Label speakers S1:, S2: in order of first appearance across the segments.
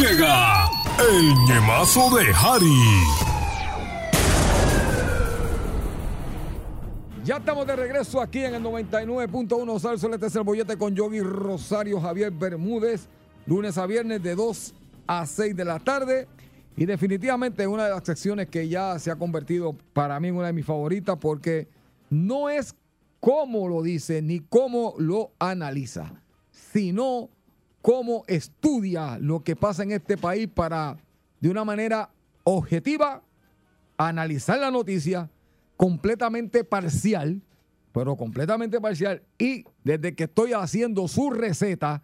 S1: Llega el ñemazo de Harry.
S2: Ya estamos de regreso aquí en el 99.1 Salso. Este es el bollete con Yogi Rosario Javier Bermúdez. Lunes a viernes de 2 a 6 de la tarde. Y definitivamente una de las secciones que ya se ha convertido para mí en una de mis favoritas porque no es cómo lo dice ni cómo lo analiza, sino cómo estudia lo que pasa en este país para, de una manera objetiva, analizar la noticia completamente parcial, pero completamente parcial. Y desde que estoy haciendo su receta,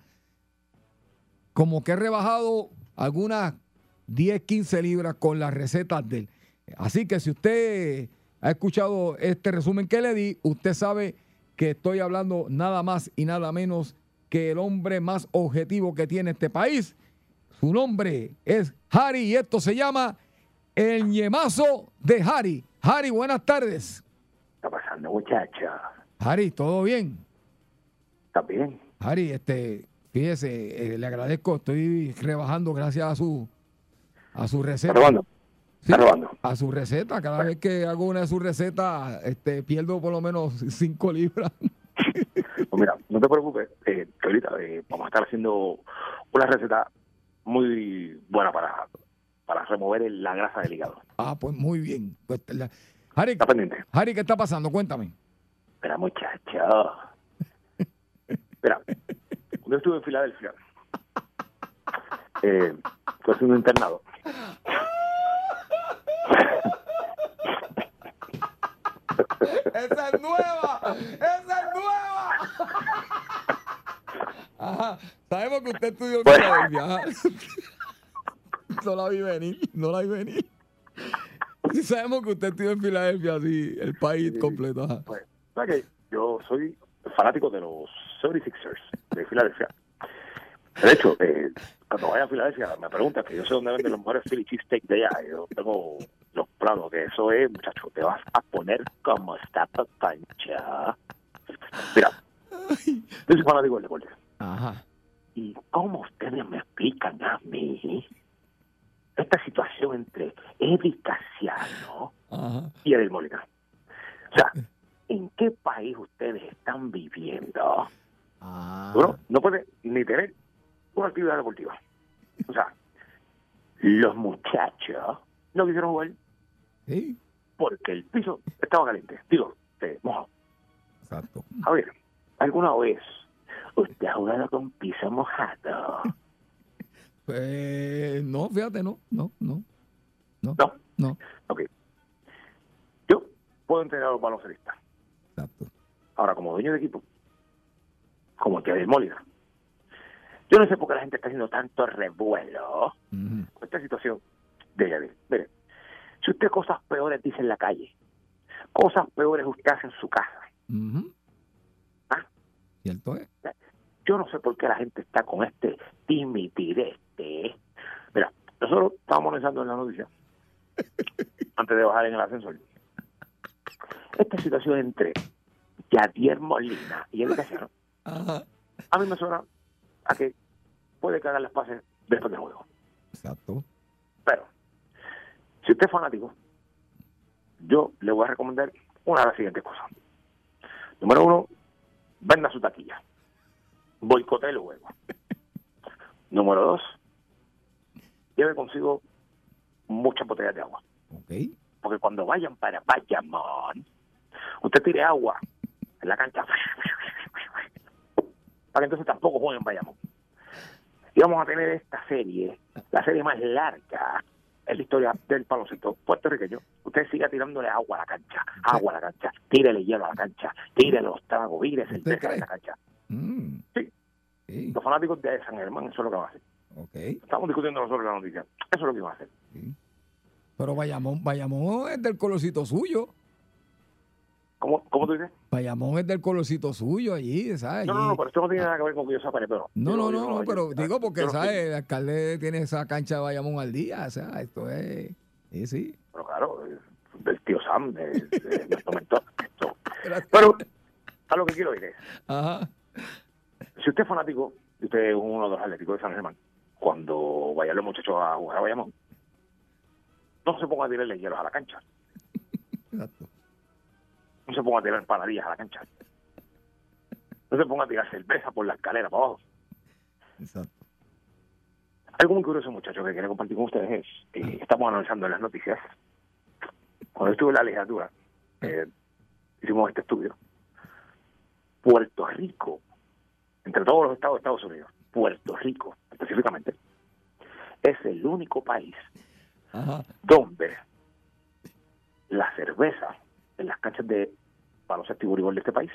S2: como que he rebajado algunas 10, 15 libras con las recetas de él. Así que si usted ha escuchado este resumen que le di, usted sabe que estoy hablando nada más y nada menos que el hombre más objetivo que tiene este país. Su nombre es Harry y esto se llama El ñemazo de Harry. Harry, buenas tardes.
S3: está pasando, muchacha?
S2: Harry, ¿todo bien?
S3: ¿Está bien?
S2: Harry, este, fíjese, eh, le agradezco, estoy rebajando gracias a su a su receta.
S3: ¿Está robando?
S2: Sí,
S3: ¿Está robando?
S2: a su receta. Cada vez que hago una de sus recetas, este, pierdo por lo menos 5 libras.
S3: Pues mira, no te preocupes, eh, que ahorita eh, vamos a estar haciendo una receta muy buena para, para remover la grasa del hígado.
S2: Ah, pues muy bien. Pues, la- Harry,
S3: ¿Está pendiente?
S2: Harry, ¿qué está pasando? Cuéntame.
S3: Espera, muchacho. Mira, yo estuve en Filadelfia, eh, fue un internado.
S2: ¡Esa es nueva! ¡Esa es nueva! Ajá. Sabemos que usted estudió en
S3: Pues-
S2: Filadelfia. ajá. No la vi venir, no la vi venir. Sí sabemos que usted estudió en Filadelfia, sí, el país
S3: Sí.
S2: completo. Ajá.
S3: Pues, ¿sabes qué? Yo soy fanático de los 76ers de Filadelfia. De hecho, eh, cuando vaya a Filadelfia me preguntan que yo sé dónde venden los mejores Philly cheesesteak de allá. Yo tengo los planos, que eso es, muchacho, te vas a poner como está tu cancha. Mira, yo soy fanático del deporte.
S2: Ajá.
S3: ¿Y cómo ustedes me explican a mí esta situación entre Eddie Casiano
S2: Ajá.
S3: y Edel Molina. O sea, ¿en qué país ustedes están viviendo?
S2: Ah.
S3: No puede ni tener una actividad deportiva. O sea, los muchachos no quisieron jugar
S2: Sí,
S3: porque el piso estaba caliente. Digo, eh, mojado.
S2: exacto.
S3: A ver, ¿alguna vez usted ha jugado con piso mojado?
S2: Pues no, fíjate, no, no, no. No,
S3: No.
S2: no.
S3: Ok. Yo puedo entrenar a los baloncelistas.
S2: Exacto.
S3: Ahora, como dueño de equipo, como que Edel Molina, yo no sé por qué la gente está haciendo tanto revuelo con esta situación de Yadier. Mire, si usted cosas peores dice en la calle, cosas peores usted hace en su casa.
S2: Ujú.
S3: Ah.
S2: ¿Cierto es?
S3: Yo no sé por qué la gente está con este timidirete. Mira, nosotros estábamos analizando en la noticia, antes de bajar en el ascensor, esta situación entre Yadier Molina y el Casiano, a mí me suena a que puede cagar las pases después del juego.
S2: Exacto.
S3: Pero, si usted es fanático, yo le voy a recomendar una de las siguientes cosas. Número uno, venda su taquilla. Boicotee el juego. Número dos, lleve consigo muchas botellas de agua.
S2: Ok.
S3: Porque cuando vayan para Bayamón, usted tire agua en la cancha. Para que entonces tampoco jueguen en Bayamón. Y vamos a tener esta serie, la serie más larga en la historia del baloncesto puertorriqueño. Usted siga tirándole agua a la cancha, agua a la cancha, tírele hielo a la cancha, tire los tragos, vire
S2: ¿Usted
S3: cerveza
S2: cree?
S3: en la cancha.
S2: Mm.
S3: Sí.
S2: Sí.
S3: Los fanáticos de San Germán, eso es lo que van a hacer.
S2: Ok.
S3: Estamos discutiendo nosotros la noticia. Eso es lo que iban a hacer.
S2: Pero Bayamón, Bayamón es del colorcito suyo.
S3: ¿Cómo, cómo tú dices?
S2: Bayamón es del colorcito suyo allí, ¿sabes?
S3: No, no, no, pero esto no tiene nada que ver con que yo sea pero
S2: No, no, no, no, pero digo porque, ¿sabes? El alcalde tiene esa cancha de Bayamón al día, o sea, esto es... Sí, sí.
S3: Pero claro, del tío Sam, de, nuestro mentor. Pero a lo que quiero ir es,
S2: Ajá.
S3: si usted es fanático, usted es uno de los atléticos de San Germán, cuando vayan los muchachos a jugar a Bayamón, no se ponga a tirarle hielos a la cancha,
S2: Exacto.
S3: No se ponga a tirar empanadillas a la cancha, no se ponga a tirar cerveza por la escalera para abajo.
S2: Exacto.
S3: Algo muy curioso, muchachos, que quería compartir con ustedes es, eh, estamos analizando en las noticias, cuando estuve en la legislatura, eh, hicimos este estudio, Puerto Rico, entre todos los estados de Estados Unidos, Puerto Rico específicamente, es el único país
S2: Ajá.
S3: donde la cerveza en las canchas de baloncesto y voleibol de este país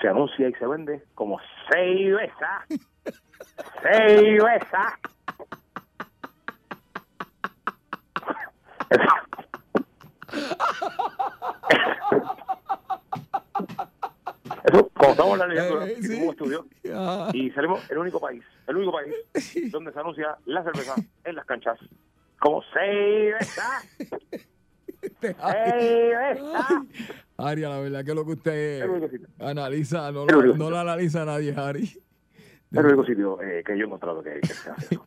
S3: se anuncia y se vende como cerveza. cerveza. Eso, como estamos en la legislatura,
S2: Eh, sí.
S3: un estudio
S2: Ajá.
S3: y salimos el único país, el único país donde se anuncia la cerveza en las canchas como cerveza, cerveza.
S2: Aria, la verdad que lo que usted analiza, no, lo, no analiza nadie, Ari.
S3: Es el único sitio eh, que yo he encontrado que, que se hace.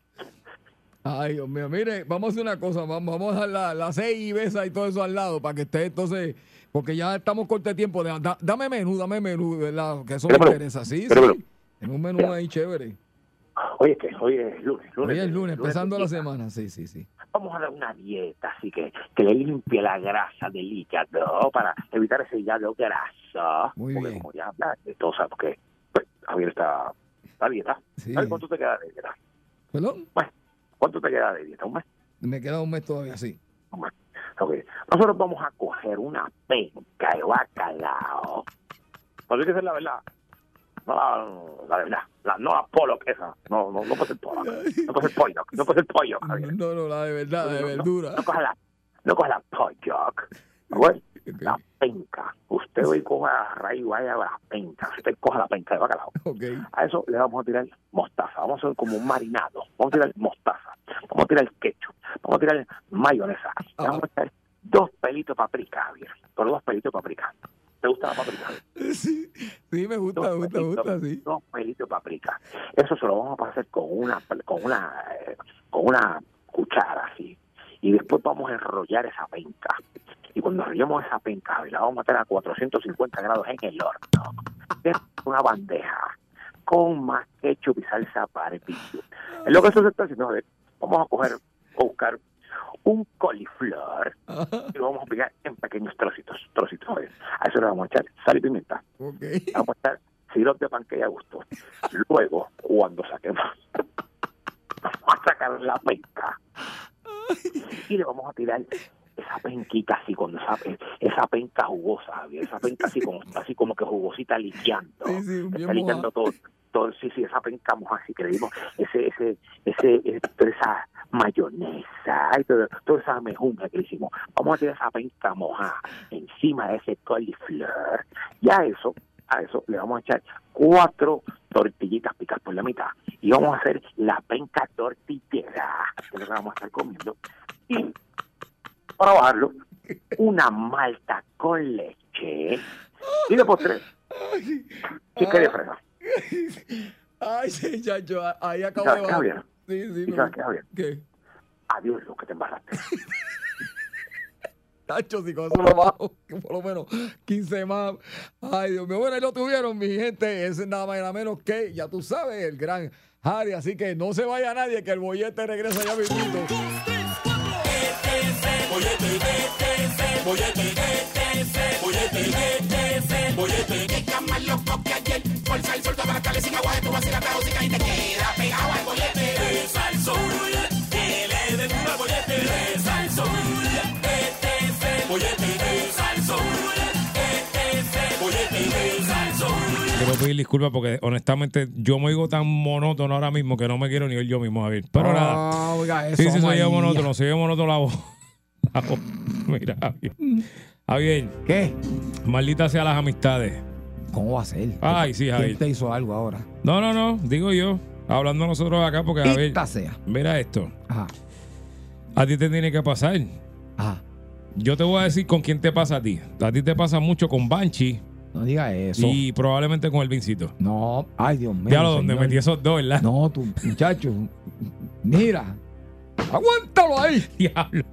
S2: Ay, Dios mío, mire, vamos a hacer una cosa, vamos, vamos a dejar la, la seis y besa y todo eso al lado para que esté entonces, porque ya estamos corto de tiempo. Da- da- dame menú, dame menú, ¿verdad? Que eso me interesa, sí, sí. En un menú ahí chévere.
S3: Hoy es que hoy es lunes. lunes
S2: Hoy es lunes, empezando la semana, sí, sí, sí.
S3: Vamos a dar una dieta así que, que le limpie la grasa del hígado para evitar ese hígado graso.
S2: Muy
S3: porque
S2: bien.
S3: como ya habla de todo, ¿sabes? Porque pues, Javier está, está a dieta.
S2: Sí.
S3: ¿Sabes cuánto te queda de dieta?
S2: ¿Perdón?
S3: Bueno, ¿cuánto te queda de dieta? ¿Un mes?
S2: Me queda un mes todavía, sí.
S3: Un mes. Ok. Nosotros vamos a coger una penca de bacalao. Pero hay que ser la verdad. No la, la verdad. La, no la polo esa. No, no, no puede ser polo. No puede ser pollo. No puede ser pollo, Javier.
S2: No, no, la de verdad, de
S3: No,
S2: verdura.
S3: No, no coja la, no coja la pollo. Bueno,
S2: Ok.
S3: la penca. Usted hoy coja la raíz, vaya a la penca. Usted coja la penca de bacalao.
S2: Ok.
S3: A eso le vamos a tirar mostaza. Vamos a hacer como un marinado. Vamos a tirar mostaza. Vamos a tirar ketchup. Vamos a tirar mayonesa. Le Vamos a tirar dos pelitos de paprika, Javier. Pero dos pelitos de paprika. ¿Te gusta la paprika?
S2: Sí, sí, me gusta, me gusta, me gusta, sí.
S3: Dos pelitos de paprika. Eso se lo vamos a pasar con una, con una, eh, con una cuchara así. Y después vamos a enrollar esa penca. Y cuando enrollemos esa penca, la vamos a meter a 450 grados en el horno. Es una bandeja con más ketchup y salsa barbecue. En lo que eso se está haciendo, a vamos a coger o buscar un coliflor y lo vamos a picar en pequeños trocitos, trocitos. a ver. A eso le vamos a echar sal y pimienta.
S2: Ok.
S3: Le vamos a echar sirope de panqueque a gusto. Luego, cuando saquemos, vamos a sacar la penca y le vamos a tirar esa penquita así, cuando esa, esa penca jugosa, Javier, esa penca así como, así como que jugosita liqueando.
S2: Sí,
S3: está liqueando todo, sí, sí, esa penca mojada, así que le dimos ese, ese, ese, ese- toda esa mayonesa, y todo- toda esa mejunga que le hicimos. Vamos a tirar esa penca mojada encima de ese coliflor. Y a eso, a eso le vamos a echar cuatro tortillitas picadas por la mitad. Y vamos a hacer la penca tortillera, que es lo que vamos a estar comiendo. Y para bajarlo, una malta con leche. Y de postre, chica de fresa.
S2: Ay, sí, chacho, ahí acabo
S3: ¿Sabes
S2: de
S3: qué,
S2: bajar. Sí, sí,
S3: ¿Y
S2: me
S3: sabes
S2: gusta.
S3: qué, Javier?
S2: ¿Qué?
S3: Adiós, lo que te embarraste.
S2: Tacho, si con eso lo bajo, que por lo menos 15 más. Ay, Dios mío. Bueno, ahí lo tuvieron, mi gente. Ese es nada más y nada menos que, ya tú sabes, el gran Harry. Así que no se vaya nadie, que el bollete regresa ya mismito.
S4: Está más loco que ayer. Fuerza el sol, para la sin agua de tu vacila, la música y te queda pegado al bollete. De Salsoul, que le den un bollete. De Salsoul, este es el bollete de Salsoul. Este es el bollete de Salsoul.
S5: quiero pedir disculpas porque honestamente yo me oigo tan monótono ahora mismo que no me quiero ni oír yo mismo, Javier. Pero nada.
S2: Ah, oiga, eso,
S5: Sí, sí, se oye monótono, se oye monótono la voz. La voz. Mira, Javier. Javier,
S2: ¿Qué?
S5: maldita sea las amistades.
S2: ¿Cómo va a ser?
S5: Ay, sí,
S2: ¿Quién
S5: Javier.
S2: te hizo algo ahora?
S5: No, no, no, digo yo. Hablando nosotros acá porque, Javier,
S2: sea.
S5: mira esto.
S2: Ajá.
S5: A ti te tiene que pasar.
S2: Ajá.
S5: Yo te voy a decir con quién te pasa a ti. A ti te pasa mucho con Banshee
S2: No diga eso.
S5: y probablemente con el Vincito.
S2: No, ay Dios mío.
S5: Ya lo donde metí esos dos, ¿verdad?
S2: No, tu muchacho. Mira. Aguántalo ahí.
S5: Diablo.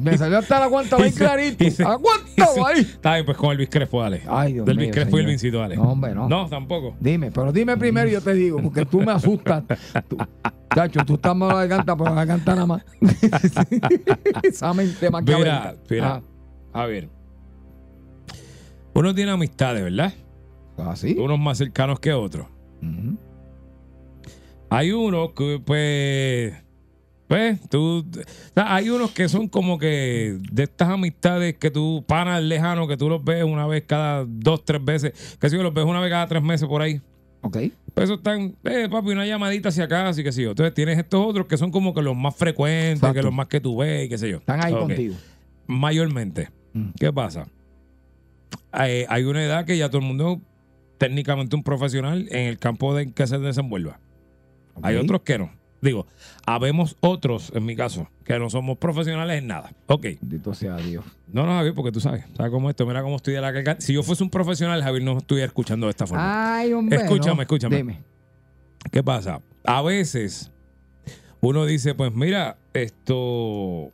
S2: Me salió hasta la aguanta bien
S5: Y
S2: clarito.
S5: y se-
S2: Aguántalo
S5: y se-
S2: ahí.
S5: Está bien, pues con el Luis Crespo, dale.
S2: Ay, Dios
S5: Del
S2: mío.
S5: Luis Crespo y el
S2: señor.
S5: Vincito, dale.
S2: No, hombre, no.
S5: No, tampoco.
S2: Dime, pero dime primero y yo te digo, porque tú me asustas. Tú, chacho, tú estás mal la garganta, pero la garganta nada más. Esa mente más
S5: Mira, mira. A ver. Uno tiene amistades, ¿verdad?
S2: Ah, ¿Ah, sí?
S5: Unos más cercanos que otros. Hay unos que, pues. Pues, tú. hay unos que son como que de estas amistades que tú, panas lejanos, que tú los ves una vez cada dos, tres veces. Que si los ves una vez cada tres meses por ahí.
S2: Ok.
S5: Pues eso están, eh, papi, una llamadita hacia acá, así que sí. Entonces tienes estos otros que son como que los más frecuentes,
S2: Exacto.
S5: que los más que tú ves y qué sé yo.
S2: Están ahí contigo.
S5: Mayormente.
S2: Mm.
S5: ¿Qué pasa? Hay, hay una edad que ya todo el mundo, técnicamente un profesional en el campo de que se desenvuelva. Hay otros que no. Digo, habemos otros, en mi caso, que no somos profesionales en nada. Ok.
S2: Bendito sea Dios.
S5: No, no, Javier, porque tú sabes. ¿Sabes cómo es esto? Mira cómo estoy de la carga. Si yo fuese un profesional, Javier no estuviera escuchando de esta forma.
S2: Ay, hombre.
S5: Escúchame,
S2: no.
S5: escúchame.
S2: Dime.
S5: ¿Qué pasa? A veces uno dice, pues mira, esto,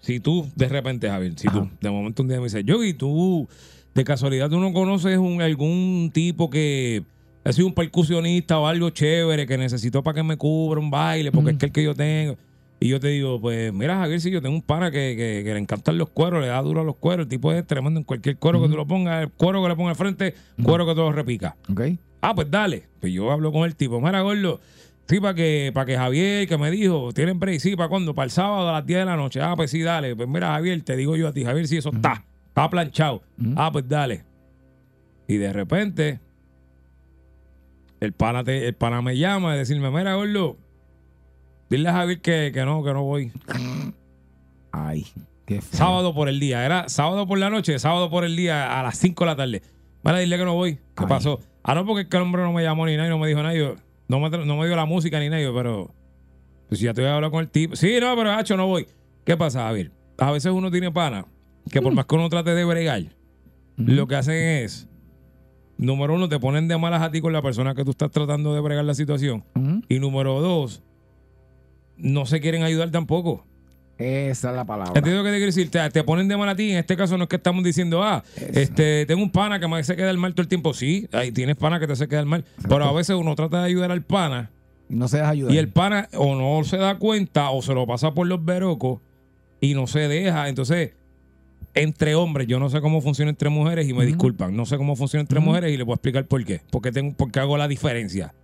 S5: si tú de repente, Javier, si
S2: Ajá.
S5: tú de momento un día me dices, yo y tú, de casualidad tú no conoces un, algún tipo que ha sido un percusionista o algo chévere que necesitó para que me cubra un baile, porque
S2: Mm.
S5: es que el que yo tengo. Y yo te digo, pues mira, Javier, si yo tengo un pana que, que- que le encantan los cueros, le da duro a los cueros, el tipo es tremendo en cualquier cuero que tú lo pongas, el cuero que le ponga al frente, cuero que tú lo repica.
S2: Ok.
S5: Ah, pues dale. Pues yo hablo con el tipo. Mira, gordo. Sí, para que, para que Javier, que me dijo, ¿tienen break? Sí, ¿para cuándo? Para el sábado a las 10 de la noche. Ah, pues sí, dale. Pues mira, Javier, te digo yo a ti, Javier, sí, eso está. Está planchado. Ah, pues dale. Y de repente, el pana, te- el pana me llama y decirme, mira, gordo, dile a Javier que, que no, que no voy.
S2: Ay, qué feo.
S5: Sábado por el día. Era sábado por la noche, sábado por el día a las 5 de la tarde. Mira, dile que no voy. ¿Qué
S2: Ay.
S5: pasó? Ah, no, porque el hombre no me llamó ni nada y no me dijo nada. Yo, no, me, no me dio la música ni nada, yo, pero. Pues ya te voy a hablar con el tipo. Sí, no, pero hacho, no voy. ¿Qué pasa, Javier? A veces uno tiene pana que por más que uno trate de bregar, lo que hacen es. Número uno, te ponen de malas a ti con la persona que tú estás tratando de bregar la situación. Y número dos, no se quieren ayudar tampoco.
S2: Esa es la palabra.
S5: ¿Entiendes lo que te quiero decir? Te, te ponen de mal a ti. En este caso no es que estamos diciendo, ah,
S2: Eso.
S5: este, tengo un pana que me hace quedar mal todo el tiempo. Sí, ahí tienes pana que te hace quedar mal. Pero a veces uno trata de ayudar al pana
S2: No se deja ayudar.
S5: y el pana o no se da cuenta o se lo pasa por los verocos y no se deja. Entonces, entre hombres, yo no sé cómo funciona entre mujeres y me disculpan. No sé cómo funciona entre mujeres y les voy a explicar por qué. Porque, tengo, porque hago la diferencia.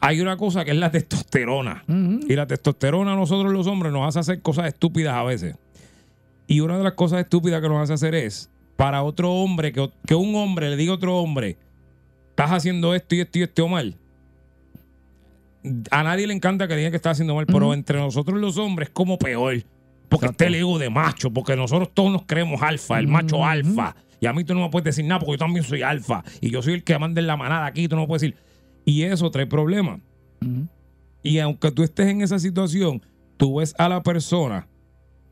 S5: Hay una cosa que es la testosterona. Y la testosterona a nosotros los hombres nos hace hacer cosas estúpidas a veces. Y una de las cosas estúpidas que nos hace hacer es, para otro hombre, que, que un hombre le diga a otro hombre, estás haciendo esto y esto y esto mal. A nadie le encanta que digan que está haciendo mal, pero entre nosotros los hombres es como peor. Porque
S2: Exacto.
S5: está el ego de macho, porque nosotros todos nos creemos alfa, el macho alfa. Y a mí tú no me puedes decir nada porque yo también soy alfa. Y yo soy el que manda en la manada aquí, tú no me puedes decir. Y eso trae problemas. Y aunque tú estés en esa situación, tú ves a la persona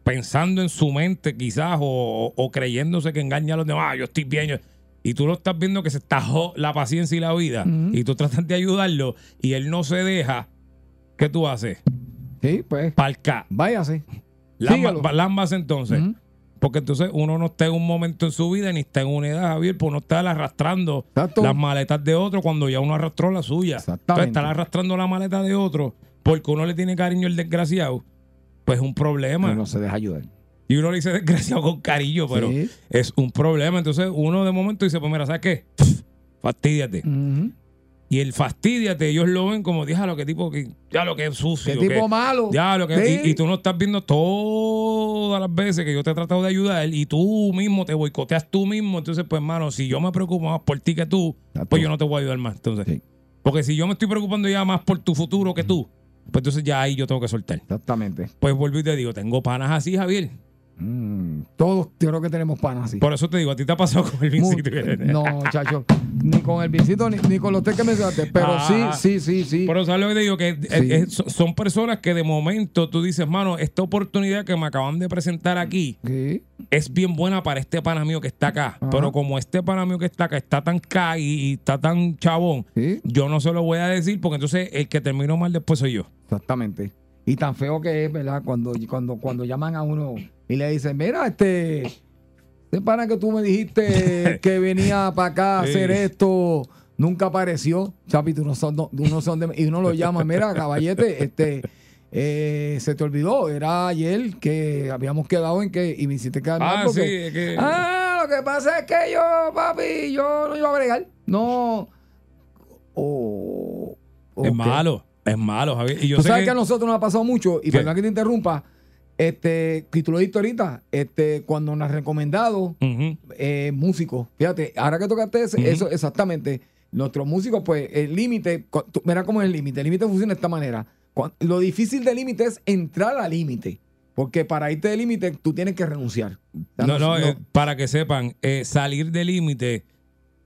S5: pensando en su mente quizás o, o creyéndose que engaña a los demás, "Ah, yo estoy bien. yo-". Y tú lo estás viendo que se está jo- la paciencia y la vida. Y tú tratas de ayudarlo y él no se deja. ¿Qué tú haces?
S2: Sí, pues.
S5: Palca.
S2: Váyase.
S5: Lamba- Lambas entonces. Porque entonces uno no está en un momento en su vida ni está en una edad, Javier, pues uno está arrastrando
S2: Exacto.
S5: las maletas de otro cuando ya uno arrastró la suya. Entonces estar arrastrando la maleta de otro porque uno le tiene cariño al desgraciado, pues es un problema.
S2: Pero no se deja ayudar.
S5: Y uno le dice desgraciado con cariño, pero
S2: Sí.
S5: es un problema. Entonces uno de momento dice, pues mira, ¿sabes qué? Pff, Fastidiate. Y el fastidiate, ellos lo ven como, lo que tipo, que, ya lo que es sucio.
S2: Qué tipo malo.
S5: Ya lo que
S2: Sí.
S5: y, y tú no estás viendo todas las veces que yo te he tratado de ayudar y tú mismo te boicoteas tú mismo. Entonces, pues, hermano, si yo me preocupo más por ti que tú, pues yo no te voy a ayudar más. Entonces,
S2: Sí.
S5: porque si yo me estoy preocupando ya más por tu futuro que tú, pues entonces ya ahí yo tengo que soltar.
S2: Exactamente.
S5: Pues vuelvo y te digo, tengo panas así, Javier.
S2: Mm, todos creo que tenemos panas así.
S5: Por eso te digo, a ti te ha pasado con el vincito.
S2: no, chacho. Ni con el vincito ni, ni con los tres que mencionaste. Pero
S5: Ah.
S2: sí, sí, sí, sí.
S5: Pero sabes lo que te digo, que
S2: Sí.
S5: so- son personas que de momento tú dices, mano, esta oportunidad que me acaban de presentar aquí
S2: Sí.
S5: es bien buena para este pana mío que está acá.
S2: Ajá.
S5: Pero como este pana mío que está acá está tan ca y, y está tan chabón,
S2: Sí.
S5: yo no se lo voy a decir porque entonces el que terminó mal después soy yo.
S2: Exactamente. Y tan feo que es, ¿verdad? Cuando, cuando, cuando llaman a uno y le dicen, mira, este, este pana que tú me dijiste que venía para acá a hacer esto, nunca apareció. Chapi, tú no son, no- tú no son de- y uno lo llama, mira, caballete, este, eh, se te olvidó, era ayer que habíamos quedado en que, y me hiciste quedar mal
S5: Ah,
S2: porque-
S5: sí, es que-
S2: Ah, lo que pasa es que yo, papi, yo no iba a bregar. No. Oh,
S5: Es malo, es malo, Javier. Y yo
S2: Tú
S5: sé
S2: sabes que,
S5: que,
S2: a nosotros nos ha pasado mucho, y
S5: ¿Qué?
S2: perdón que te interrumpa, este, que tú lo dijiste ahorita, este, cuando nos has recomendado eh, músicos, fíjate, ahora que tocaste ese- eso, exactamente, nuestros músicos, pues el límite, mira cómo es el límite, el límite funciona de esta manera. Lo difícil del límite es entrar al límite, porque para irte del límite tú tienes que renunciar.
S5: No, no, eh, para que sepan, eh, salir del límite,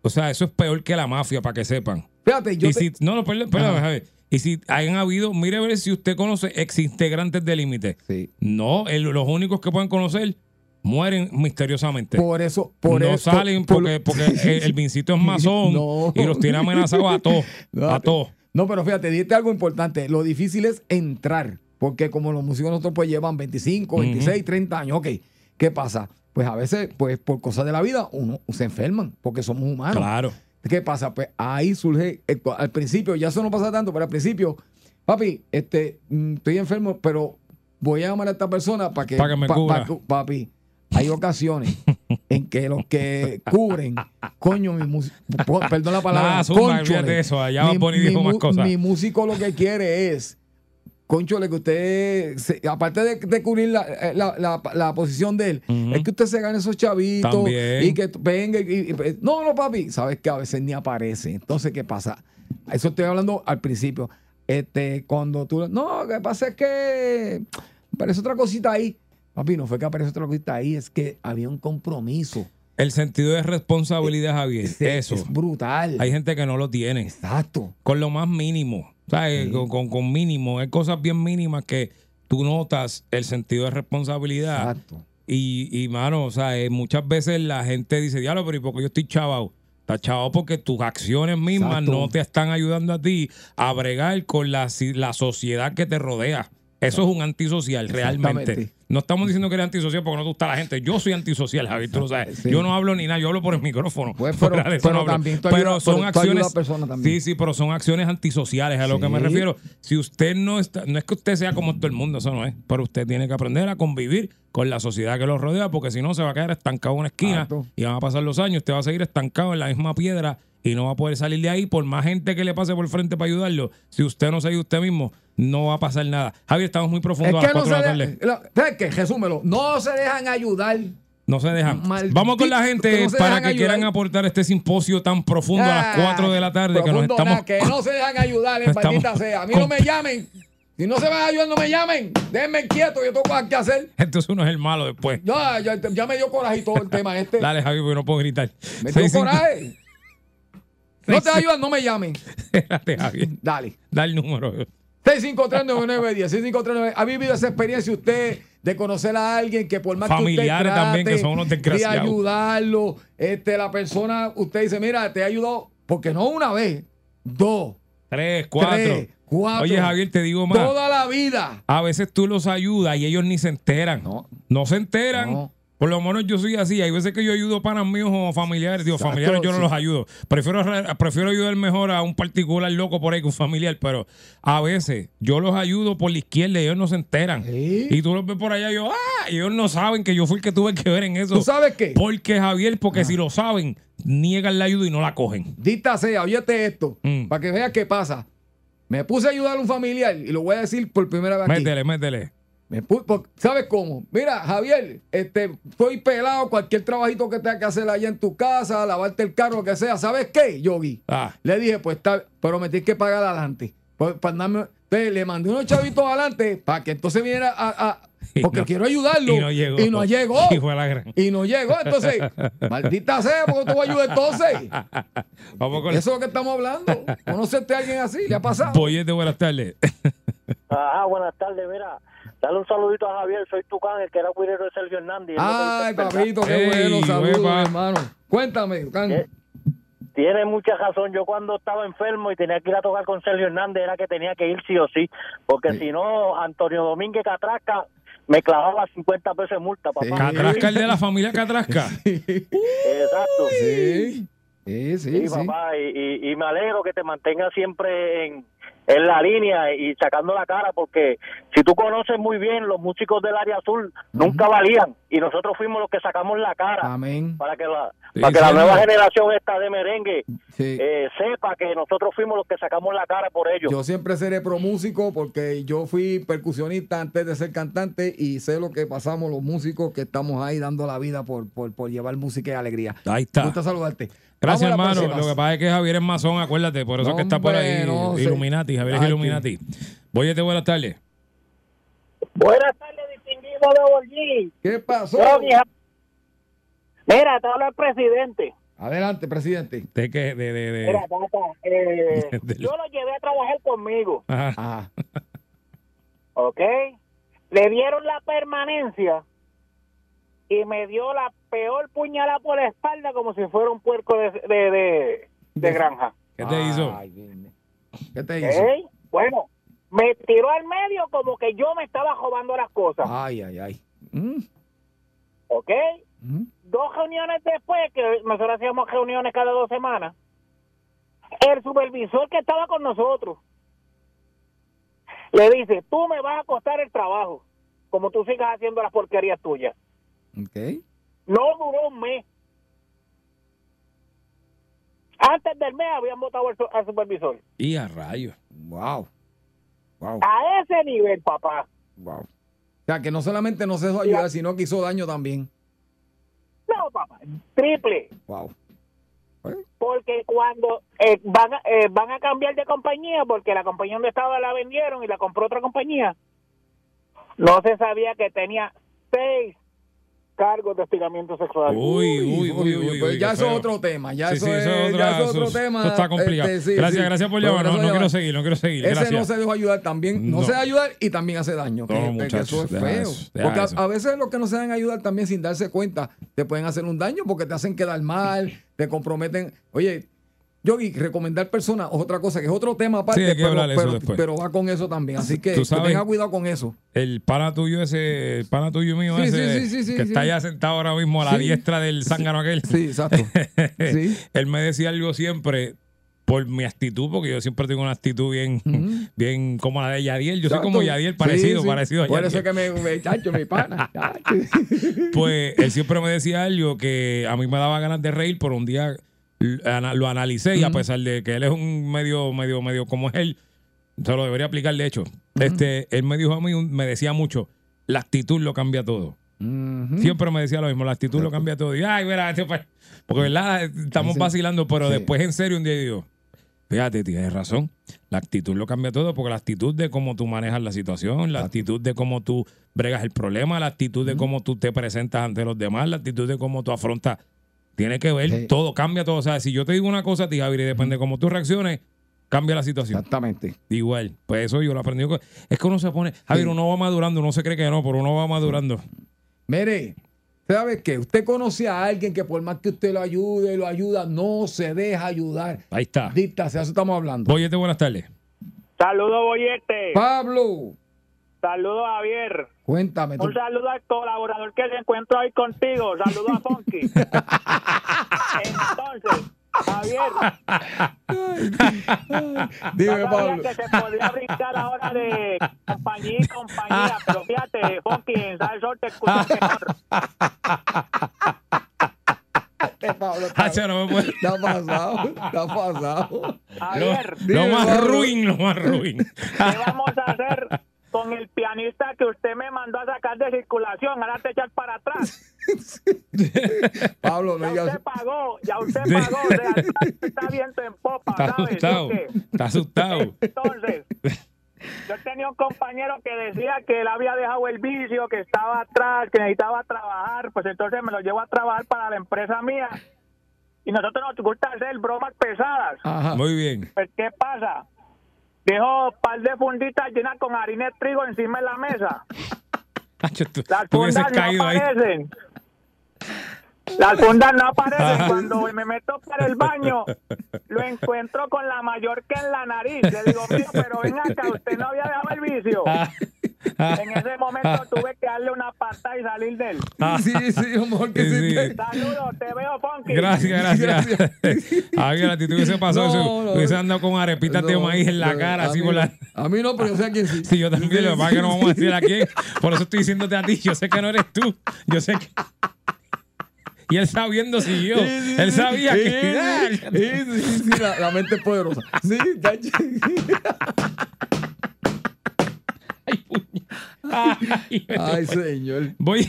S5: o sea, eso es peor que la mafia, para que sepan.
S2: Fíjate, yo
S5: y
S2: te-
S5: si, no, no, perdón, perdón. Y si hayan habido, mire a ver si usted conoce ex integrantes de límite.
S2: Sí.
S5: No, el- los únicos que pueden conocer mueren misteriosamente.
S2: Por eso, por
S5: no
S2: eso.
S5: salen
S2: por-
S5: porque, porque el, el Vincito es masón
S2: No.
S5: y los tiene amenazados a todos.
S2: No,
S5: a todos.
S2: No, pero fíjate, dijiste algo importante. Lo difícil es entrar, porque como los músicos nosotros pues llevan 25, 26, 30 años, ok, ¿qué pasa? Pues a veces, pues por cosas de la vida, uno se enferman, porque somos humanos.
S5: Claro.
S2: ¿Qué pasa? Pues ahí surge, eh, al principio, ya eso no pasa tanto, pero al principio, papi, este, mm, estoy enfermo, pero voy a llamar a esta persona para que,
S5: me cubra.
S2: papi, hay ocasiones en que los que cubren, coño, mi músico, perdón la palabra,
S5: Nada, de eso, allá
S2: mi-
S5: Bad Bunny dijo
S2: mi
S5: más
S2: mu-
S5: cosas.
S2: Mi músico lo que quiere es, conchole, que usted, se- aparte de, de cubrir la, eh, la- la- la posición de él, es que usted se gane esos chavitos
S5: También.
S2: y que venga y, no, no, papi, sabes que a veces ni aparece. Entonces, ¿qué pasa? Eso estoy hablando al principio. Este, cuando tú, no, lo que pasa es que aparece otra cosita ahí. Papi, no fue que apareció otra cosita ahí, es que había un compromiso.
S5: El sentido de responsabilidad, Javier.
S2: Ese-
S5: eso.
S2: Es brutal.
S5: Hay gente que no lo tiene.
S2: Exacto.
S5: Con lo más mínimo. ¿Sabes?
S2: Sí.
S5: Con, con, con mínimo. Hay cosas bien mínimas que tú notas el sentido de responsabilidad.
S2: Exacto.
S5: Y, y mano, o sea, eh, muchas veces la gente dice, diablo, pero ¿y por qué yo estoy chavado? Estás chavado porque tus acciones mismas
S2: Exacto.
S5: no te están ayudando a ti a bregar con la, la sociedad que te rodea. Eso es un antisocial, realmente. No estamos diciendo que eres antisocial porque no te gusta la gente. Yo soy antisocial, Javier, tú lo sabes.
S2: Sí.
S5: Yo no hablo ni nada, yo hablo por el micrófono.
S2: Pues, pero-
S5: no
S2: también tú
S5: Pero son
S2: tú
S5: acciones.
S2: también.
S5: Sí, sí, pero son acciones antisociales, a lo que me refiero. Si usted no está, no es que usted sea como todo el mundo, eso no es. Pero usted tiene que aprender a convivir con la sociedad que lo rodea, porque si no se va a quedar estancado en una esquina
S2: Exacto.
S5: y van a pasar los años, usted va a seguir estancado en la misma piedra y no va a poder salir de ahí por más gente que le pase por frente para ayudarlo. Si usted no se ayuda usted mismo, no va a pasar nada. Javier, estamos muy
S2: Es
S5: profundos a las
S2: no
S5: 4 de la tarde.
S2: ¿sabes qué? Resúmelo. No se dejan ayudar.
S5: No se dejan.
S2: Maldito,
S5: Vamos con la gente
S2: no
S5: para que
S2: ayudar.
S5: quieran aportar este simposio tan profundo a las 4 de la tarde que nos estamos
S2: que no se dejan ayudar, en maldita sea. A mí no me llamen. Si no se van a ayudar, no me llamen. Déjenme quieto, yo tengo cosas que hacer.
S5: Entonces uno es el malo después.
S2: Ya, ya, ya me dio coraje y todo el tema este.
S5: Dale, Javi, porque no puedo gritar.
S2: me dio coraje. No te ayudan, no me llamen. Dale.
S5: Da el número.
S2: 6539910, 65399. ¿Ha vivido esa experiencia usted de conocer a alguien que por más
S5: Familiares
S2: que usted
S5: también, que
S2: trate
S5: son unos
S2: de
S5: desgraciados.
S2: ayudarlo, este, la persona, usted dice, mira, te ayudó, porque no una vez, dos,
S5: Tres, cuatro.
S2: Tres, cuatro.
S5: Oye, Javier, te digo más.
S2: toda la vida.
S5: A veces tú los ayudas y ellos ni se enteran.
S2: No.
S5: No se enteran.
S2: No.
S5: Por lo menos yo soy así. Hay veces que yo ayudo panas míos o familiares. Digo,
S2: Exacto,
S5: familiares yo no
S2: sí.
S5: los ayudo. Prefiero, re- prefiero ayudar mejor a un particular loco por ahí que un familiar. Pero a veces yo los ayudo por la izquierda y ellos no se enteran.
S2: Sí.
S5: Y tú los ves por allá y yo, ¡ah! ellos no saben que yo fui el que tuve que ver en eso.
S2: ¿Tú sabes qué?
S5: Porque Javier, porque si lo saben, niegan la ayuda y no la cogen.
S2: Dita sea, óyete esto,
S5: Mm.
S2: para que veas qué pasa. Me puse a ayudar a un familiar y lo voy a decir por primera vez aquí.
S5: Métele, métele.
S2: ¿Sabes cómo? Mira, Javier, este, estoy pelado, cualquier trabajito que tenga que hacer allá en tu casa, lavarte el carro, lo que sea. ¿Sabes qué, Yogi?
S5: Ah.
S2: Le dije, pues está, pero me tienes que pagar adelante. Pues, para darme- entonces, le mandé unos chavitos adelante para que entonces viniera a. porque
S5: no-
S2: quiero ayudarlo.
S5: y no llegó.
S2: Y no llegó.
S5: Y fue la gran.
S2: Y no llegó. Entonces, maldita sea, porque tú vas a ayudar entonces.
S5: Vamos con
S2: Eso es lo que estamos hablando. ¿Conociste a alguien así? ¿Le ha pasado?
S5: Boyete, buenas tardes.
S6: Ajá, buenas tardes, mira. Dale un saludito a Javier, soy Tucán, el que era cuidero de Sergio Hernández.
S2: Ay, papito, qué
S5: Ey,
S2: bueno. Saludos,
S5: huepa.
S2: hermano. Cuéntame, Can.
S6: Eh, Tiene mucha razón. Yo cuando estaba enfermo y tenía que ir a tocar con Sergio Hernández era que tenía que ir sí o sí. Porque si no, Antonio Domínguez Catrasca me clavaba 50 pesos de multa, papá.
S5: Catrasca, el de la familia Catrasca.
S6: Exacto.
S2: Sí. Sí, sí,
S6: Sí,
S2: sí.
S6: papá, y, y- y me alegro que te mantengas siempre en, en la línea y sacando la cara, porque si tú conoces muy bien, los músicos del área azul nunca valían y nosotros fuimos los que sacamos la cara
S2: Amén.
S6: para que la,
S5: Sí,
S6: para que la nueva generación esta de merengue
S2: Sí.
S6: eh, sepa que nosotros fuimos los que sacamos la cara por ellos.
S2: Yo siempre seré pro músico porque yo fui percusionista antes de ser cantante y sé lo que pasamos los músicos que estamos ahí dando la vida por, por, por llevar música y alegría.
S5: Ahí está.
S2: Me gusta saludarte.
S5: Gracias, hermano. Lo que pasa es que Javier es masón, acuérdate. Por eso es que está por ahí.
S2: No.
S5: Illuminati, Javier es
S2: Ay,
S5: Illuminati. Boyete, buenas tardes.
S6: Buenas tardes, distinguido de Borgí.
S2: ¿Qué pasó?
S6: Mira, te habla el presidente.
S2: Adelante, presidente.
S5: De que, de, de, de-
S6: Mira, tata, eh, yo lo llevé a trabajar conmigo.
S5: Ajá.
S2: Ajá.
S6: ¿ok? Le dieron la permanencia y me dio la peor puñalada por la espalda como si fuera un puerco de, de, de- de granja.
S5: ¿Qué te hizo?
S2: Ay. ¿Qué te hizo?
S6: ¿ok? Bueno, me tiró al medio como que yo me estaba robando las cosas,
S2: Ay, ay, ay. Mm,
S6: ¿ok?
S2: mm.
S6: Dos reuniones después, que nosotros hacíamos reuniones cada dos semanas, el supervisor que estaba con nosotros le dice, tú me vas a costar el trabajo, como tú sigas haciendo las porquerías tuyas.
S2: Ok.
S6: No duró un mes. Antes del mes habían votado al, su- al supervisor.
S5: Y a rayos.
S2: Wow. Wow.
S6: A ese nivel, papá.
S2: Wow. O sea, que no solamente no se dejó ayudar, sino que hizo daño también.
S6: No, papá. Triple.
S2: Wow.
S6: Porque cuando eh, van, a, eh, van a cambiar de compañía, porque la compañía donde estaba la vendieron y la compró otra compañía, no se sabía que tenía seis cargos de hostigamiento sexual.
S5: Uy, uy, uy, uy.
S2: Pues
S5: uy,
S2: ya eso es otro tema. Ya
S5: Sí,
S2: eso
S5: sí,
S2: es,
S5: eso es
S2: ya
S5: otra-
S2: eso es otro
S5: eso-
S2: tema.
S5: eso está complicado.
S2: Este, sí,
S5: gracias,
S2: sí.
S5: gracias por llamar. No, quiero seguir, no quiero seguir.
S2: Ese
S5: Gracias.
S2: no se dejó ayudar también. No,
S5: No.
S2: se deja ayudar y también hace daño.
S5: No,
S2: que, que
S5: muchachos,
S2: eso es
S5: deja
S2: feo.
S5: eso, deja
S2: porque a-. A, veces los que no se dejan ayudar también sin darse cuenta te pueden hacer un daño porque te hacen quedar mal, te comprometen. Oye, Yogi, recomendar personas es otra cosa, que es otro tema aparte,
S5: Sí, hay que
S2: pero,
S5: eso
S2: pero- pero va con eso también. Así que, tenga cuidado con eso.
S5: El pana tuyo ese, el pana tuyo mío
S2: Sí,
S5: ese,
S2: sí, sí, sí, sí,
S5: que está allá sentado ahora mismo a la diestra del zángano aquel.
S2: Sí, exacto. Sí.
S5: Él me decía algo siempre por mi actitud, porque yo siempre tengo una actitud bien, bien como la de Yadiel. Yo soy como. Yadiel, parecido,
S2: Sí, sí.
S5: parecido a
S2: Por
S5: Yadiel.
S2: eso es que me, me chacho, mi pana. chacho.
S5: Pues él siempre me decía algo que a mí me daba ganas de reír, pero un día lo analicé y a pesar de que él es un medio, medio, medio como es él, se lo debería aplicar de hecho. Este, él me dijo a mí, me decía mucho, la actitud lo cambia todo. Siempre me decía lo mismo, la actitud lo cambia todo. Y ay, mira, este porque verdad, estamos
S2: Sí.
S5: vacilando, pero
S2: Sí.
S5: después en serio un día digo, fíjate, tienes razón. La actitud lo cambia todo, porque la actitud de cómo tú manejas la situación, la actitud de cómo tú bregas el problema, la actitud de cómo tú te presentas ante los demás, la actitud de cómo tú afrontas. Tiene que ver
S2: Sí.
S5: todo, cambia todo. O sea, si yo te digo una cosa a ti, Javier, y depende de cómo tú reacciones, cambia la situación.
S2: Exactamente.
S5: Igual, pues eso yo lo aprendí. Es que uno se pone, Javier, uno va madurando, uno se cree que no, pero uno va madurando.
S2: Mire, ¿sabe qué? Usted conoce a alguien que por más que usted lo ayude, lo ayuda, no se deja ayudar.
S5: Ahí está.
S2: Dicta, sea, eso estamos hablando.
S5: Boyete, buenas tardes.
S6: Saludos, Boyete.
S2: Pablo,
S6: Saludos, Javier.
S2: cuéntame. tú.
S6: Un saludo al colaborador que se encuentra hoy contigo. Saludos a Funky. Entonces,
S7: Javier,
S2: Dime, Pablo.
S7: que se podía brincar ahora de compañía y compañía, pero fíjate, Funky, en Salsor te escuchas mejor.
S2: Este Pablo está,
S5: Hacho, no me puede.
S2: está pasado, está pasado.
S7: Javier,
S5: Lo
S2: Dime,
S5: más
S2: Pablo.
S5: ruin, lo más ruin.
S7: ¿qué vamos a hacer con el pianista que usted me mandó a sacar de circulación? Ahora te echas para atrás.
S2: Pablo, no
S7: Ya usted pagó, ya usted pagó, o sea, está viento en popa,
S5: Está
S7: ¿sabes?
S5: asustado. Está asustado.
S7: Entonces, yo tenía un compañero que decía que él había dejado el vicio, que estaba atrás, que necesitaba trabajar, pues entonces me lo llevo a trabajar para la empresa mía. Y nosotros nos gusta hacer bromas pesadas.
S2: Ajá.
S5: Muy bien.
S7: Pues, ¿qué pasa? Dejo un par de funditas llenas con harina de trigo encima de la mesa.
S5: Tú,
S7: Las
S5: tú
S7: fundas no
S5: caído ahí.
S7: aparecen. Las fundas no aparecen. Cuando me meto para el baño, lo encuentro con la Mallorca en la nariz. Le digo, tío, pero ven acá, usted no había dejado el vicio.
S5: Ah,
S7: En ese momento tuve que darle una pata y salir de él.
S2: Sí, sí, amor, que
S5: Sí,
S7: Saludos, te veo, Funky.
S5: Gracias, gracias. A ver, a ti te hubiese pasado
S2: No,
S5: eso.
S2: no.
S5: Andado con arepitas de maíz en la cara,
S2: a
S5: así
S2: mí
S5: por
S2: no.
S5: la.
S2: A mí no, pero yo sé a quién sí.
S5: Sí, yo también, lo que pasa es que no vamos a decir a quién. Por eso estoy diciéndote a ti. Yo sé que no eres tú. Yo sé que. Y él sabiendo siguió.
S2: Sí, sí,
S5: él sabía
S2: Sí,
S5: que. Ah,
S2: Sí, sí, sí, sí, la, la mente es poderosa. Sí.
S5: Ay, puña. Ay,
S2: Ay, señor.
S5: Voy.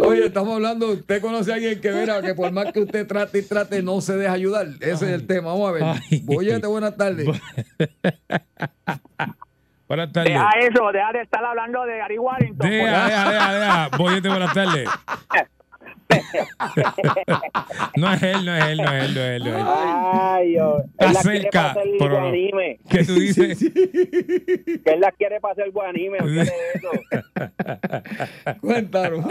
S2: Oye, estamos hablando, usted conoce a alguien que verá que por más que usted trate y trate, no se deja ayudar. Ese es el tema. Vamos a ver.
S5: Ay.
S2: Boyete, buenas tardes.
S5: Buenas tardes.
S7: Deja eso, deja de estar hablando de Gary Warrington.
S5: Deja, deja, deja, deja. Voyete, buenas tardes. No es él, no es él, no es él, no es él. No es él.
S8: Ay, yo. Él la quiere
S5: Acerca,
S8: para hacer
S5: pero no.
S8: guanime.
S5: ¿Qué tú dices?
S8: Que él la quiere para hacer de eso.
S2: Cuéntanos.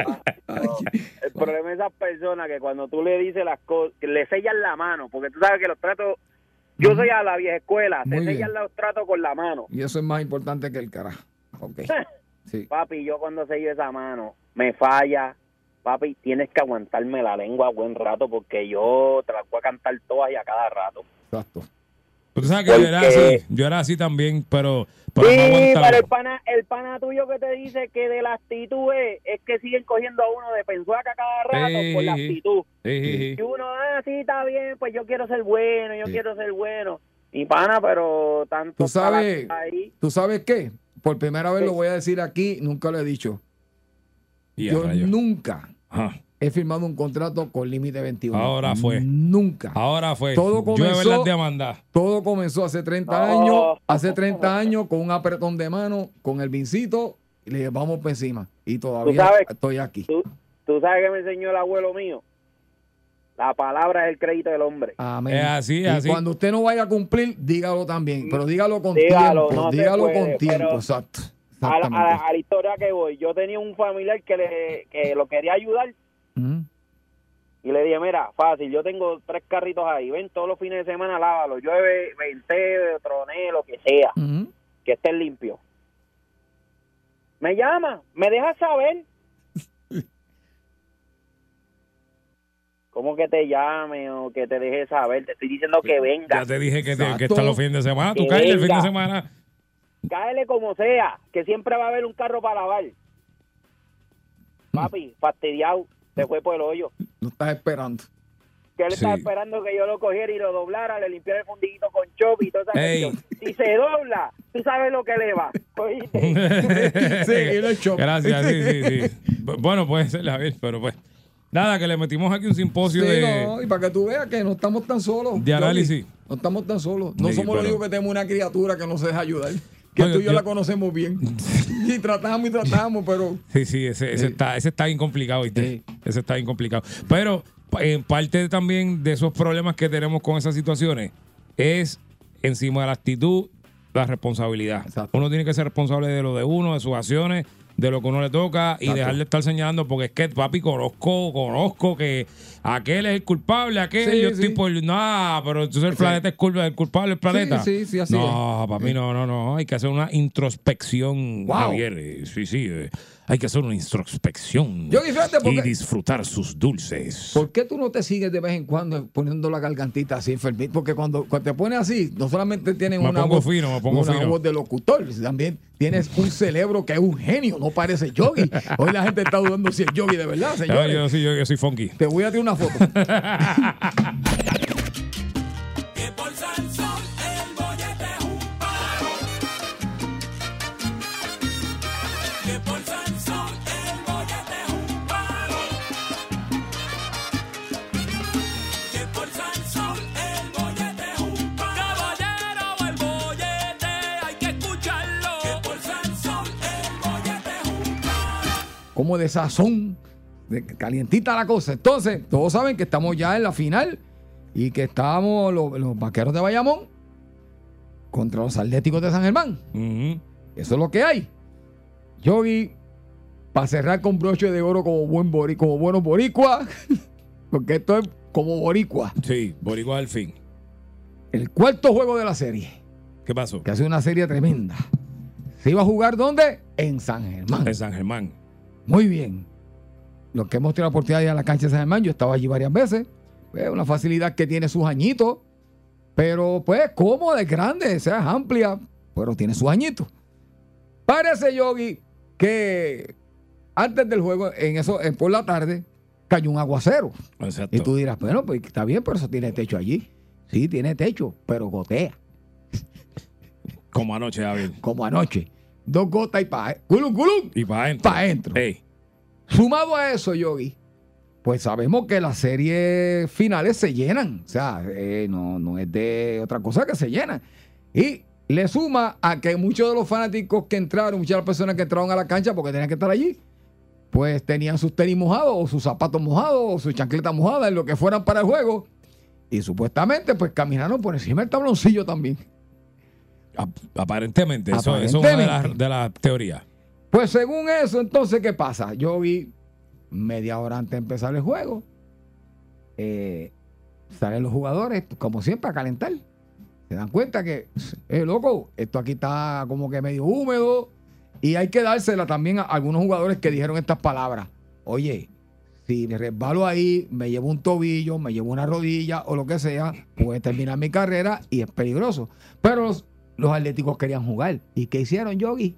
S8: El problema de esas personas que cuando tú le dices las cosas, que le sellan la mano, porque tú sabes que los tratos, yo soy a la vieja escuela,
S2: Muy
S8: te
S2: bien.
S8: sellan los tratos con la mano.
S2: y eso es más importante que el carajo. Ok. Sí.
S8: Papi, yo cuando sello esa mano, me falla. Papi, tienes que aguantarme la lengua buen rato porque yo te las voy a cantar todas y a cada rato.
S2: Exacto.
S5: Tú sabes que yo era así. Yo era así también, pero, pero no
S8: sí,
S5: aguantaba.
S8: pero el pana, el pana tuyo que te dice que de la actitud es, es que siguen cogiendo a uno de pensuaca cada rato
S5: Sí.
S8: por la actitud.
S5: Sí, sí, sí.
S8: Y uno, ah, sí, está bien, pues yo quiero ser bueno, yo
S2: Sí.
S8: quiero ser bueno. Y pana, pero tanto
S2: Tú sabes,
S8: ahí.
S2: ¿tú sabes qué? Por primera vez lo voy a decir aquí, nunca lo he dicho.
S5: Y
S2: Yo
S5: rayos.
S2: nunca
S5: Ajá.
S2: he firmado un contrato con límite 21.
S5: Ahora fue.
S2: Nunca.
S5: Ahora fue.
S2: Todo comenzó-
S5: las.
S2: Todo comenzó hace 30
S8: No.
S2: años, hace 30 años con un apretón de mano, con el vincito y le vamos por encima. Y todavía
S8: sabes-
S2: estoy aquí.
S8: ¿Tú, tú sabes que me enseñó el abuelo mío. La palabra es el crédito del hombre.
S2: Amén.
S5: Es así, es
S2: y
S5: así.
S2: cuando usted no vaya a cumplir, dígalo también, pero dígalo con
S8: Dígalo,
S2: tiempo,
S8: no
S2: dígalo
S8: puede,
S2: con tiempo,
S8: pero-
S2: exacto.
S8: A la, a, la, a la historia que voy, yo tenía un familiar que, le, que lo quería ayudar
S2: Ujú.
S8: y le dije, mira, fácil, yo tengo tres carritos ahí, ven todos los fines de semana, lávalo, llueve, venté, troné, lo que sea,
S2: Ujú.
S8: que estén limpio. Me llama, me deja saber. ¿Cómo que te llame o que te deje saber? Te estoy diciendo que venga.
S5: Ya te dije que, te, que está los fines de semana. Tú caes el fin de semana.
S8: Cáele como sea, que siempre va a haber un carro para lavar. Papi, fastidiado, se fue por el hoyo.
S2: No estás esperando.
S8: Que él estaba
S5: Sí.
S8: esperando que yo lo cogiera y lo doblara, le limpiara el fundiguito con chop y
S5: Ey.
S8: cuestión. Si se dobla, tú sabes lo que le va.
S2: Sí, y lo echó.
S5: Gracias, sí, sí, sí. Bu- Bueno, puede ser, Javier, pero pues. Nada, que le metimos aquí un simposio
S2: Sí,
S5: de.
S2: no, y para que tú veas que no estamos tan solos.
S5: De análisis.
S2: No estamos tan solos. No
S5: Sí,
S2: somos los únicos que tenemos una criatura que nos deja ayudar. Que tú y yo,
S5: yo-
S2: la conocemos bien. y tratamos y tratamos, pero
S5: Sí, sí, ese, está, ese está bien complicado, ¿viste? Ese está bien complicado. Pero en parte también de esos problemas que tenemos con esas situaciones es encima de la actitud, la responsabilidad.
S2: Exacto.
S5: Uno tiene que ser responsable de lo de uno, de sus acciones de lo que uno le toca y dejar de estar señalando, porque es que, papi, conozco, conozco que aquel es el culpable, aquel,
S2: Sí,
S5: yo
S2: sí.
S5: estoy por. No, pero entonces el planeta es culpa, el culpable del planeta.
S2: sí, sí, así
S5: No, papi, no, no, no. Hay que hacer una introspección,
S2: Wow.
S5: Javier. eh, Sí, sí. Hay que hacer una introspección.
S2: Yo, y fíjate,
S5: y
S2: porque-
S5: disfrutar sus dulces.
S2: ¿Por qué tú no te sigues de vez en cuando poniendo la gargantita así enfermita? Porque cuando, cuando te pones así, no solamente tienes
S5: Me
S2: una, voz,
S5: fino, me pongo
S2: una
S5: fino.
S2: voz de locutor, también tienes un cerebro que es un genio, no parece yogi. Hoy la gente está dudando si es yogi de verdad,
S5: Yo,
S2: señores.
S5: yo, yo, yo soy funky.
S2: Te voy a tirar una foto. como de sazón, de calientita la cosa. Entonces, todos saben que estamos ya en la final y que estábamos los, los vaqueros de Bayamón contra los atléticos de San Germán. Eso es lo que hay. Yogi, para cerrar con broche de oro como buen bori, como buenos boricua, porque esto es como boricua.
S5: Sí, Boricua al fin.
S2: El cuarto juego de la serie,
S5: ¿Qué pasó?
S2: que ha sido una serie tremenda. ¿Se iba a jugar dónde? En San Germán.
S5: En San Germán.
S2: Muy bien. Los que hemos tenido la oportunidad de ir a la cancha de San Germán, yo estaba allí varias veces. Es una facilidad que tiene sus añitos, pero pues cómoda, es grande, o sea, es amplia, pero tiene sus añitos. Parece, Yogi, que antes del juego, en eso, en por la tarde, cayó un aguacero.
S5: Exacto.
S2: Y tú dirás, bueno, pues está bien, pero eso tiene techo allí. Sí, tiene techo, pero gotea,
S5: Como anoche, Javier.
S2: como anoche. Dos gotas y pa' culum, culum,
S5: Y para adentro.
S2: pa' adentro. Sumado a eso, Yogi, pues sabemos que las series finales se llenan. O sea, eh, no, no es de otra cosa que se llenan. Y le suma a que muchos de los fanáticos que entraron, muchas de las personas que entraron a la cancha porque tenían que estar allí, pues tenían sus tenis mojados o sus zapatos mojados o sus chancletas mojadas, en lo que fueran para el juego. Y supuestamente, pues caminaron por encima del tabloncillo también.
S5: Ap- aparentemente. Eso, eso es una de las de las teorías.
S2: Pues según eso, entonces, ¿qué pasa? Yo vi media hora antes de empezar el juego. eh, salen los jugadores, como siempre, a calentar. Se dan cuenta que, eh, loco, esto aquí está como que medio húmedo. Y hay que dársela también a algunos jugadores que dijeron estas palabras. Oye, si me resbalo ahí, me llevo un tobillo, me llevo una rodilla o lo que sea, puede terminar mi carrera y es peligroso. Pero los, los atléticos querían jugar. ¿Y qué hicieron, Yogi?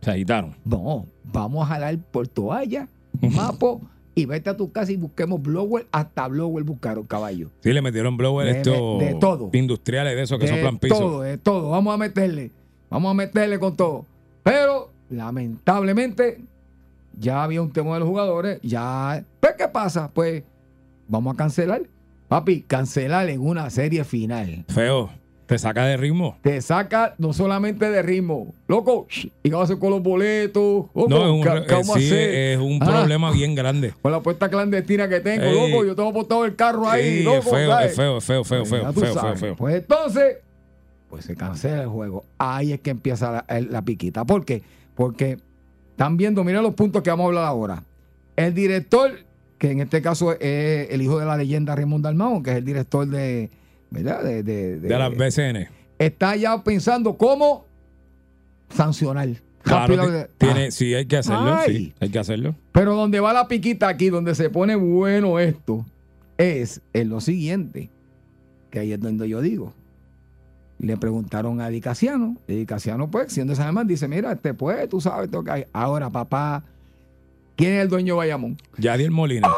S5: Se agitaron.
S2: No, vamos a jalar por toalla, mapo y vete a tu casa y busquemos blower. Hasta blower buscaron caballo.
S5: Sí, le metieron blower
S2: De-
S5: estos
S2: de todo.
S5: industriales de esos que
S2: de
S5: soplan piso.
S2: todo, de todo. Vamos a meterle. Vamos a meterle con todo. Pero, lamentablemente, ya había un tema de los jugadores. Ya. Pues, ¿qué pasa? Pues, vamos a cancelar. Papi, cancelar en una serie final.
S5: Feo. Te saca de ritmo.
S2: Te saca no solamente de ritmo. Loco, ¿y qué va a hacer con los boletos? Loco,
S5: No, es un, un
S2: Ah.
S5: problema bien grande.
S2: Con la puerta clandestina que tengo,
S5: Ey.
S2: loco, yo tengo apostado el carro ahí, loco.
S5: es feo,
S2: ¿sabes?
S5: es feo, es feo, feo, feo, feo, feo, feo.
S2: Pues entonces, pues se cancela el juego. Ahí es que empieza la, piquita. ¿Por qué? Porque están viendo, mira los puntos que vamos a hablar ahora. El director, que en este caso es el hijo de la leyenda Raymond Dalmau, que es el director de, ¿verdad? De, de- de-
S5: De las BCN.
S2: está ya pensando cómo sancionar.
S5: Claro, tiene, sí, hay que hacerlo,
S2: Ay.
S5: sí, hay que hacerlo.
S2: Pero donde va la piquita aquí, donde se pone bueno esto, es en lo siguiente, que ahí es donde yo digo. Le preguntaron a Dicasiano, y Dicasiano, pues, siendo esa además, dice, mira, este pues, tú sabes lo que hay. Ahora, papá, ¿quién es el dueño de Bayamón?
S5: Yadier Molina.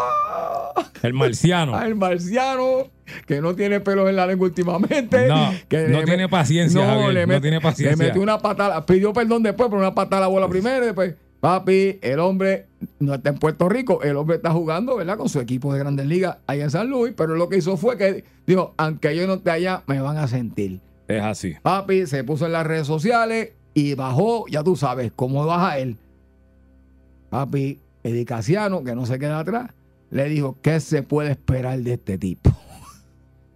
S5: El marciano.
S2: Ah, el marciano, que no tiene pelos en la lengua últimamente.
S5: No,
S2: que
S5: no tiene paciencia, Javier,
S2: le
S5: no
S2: met-
S5: tiene paciencia.
S2: Le metió una patada, pidió perdón después, pero una patada a la bola primero. y Después, papi, el hombre no está en Puerto Rico, el hombre está jugando, ¿verdad? Con su equipo de grandes ligas allá en San Luis, pero lo que hizo fue que dijo, aunque yo no esté allá, me van a sentir.
S5: Es así.
S2: Papi se puso en las redes sociales y bajó, ya tú sabes cómo baja él. Papi, Edicasiano, que no se queda atrás, le dijo, ¿qué se puede esperar de este tipo?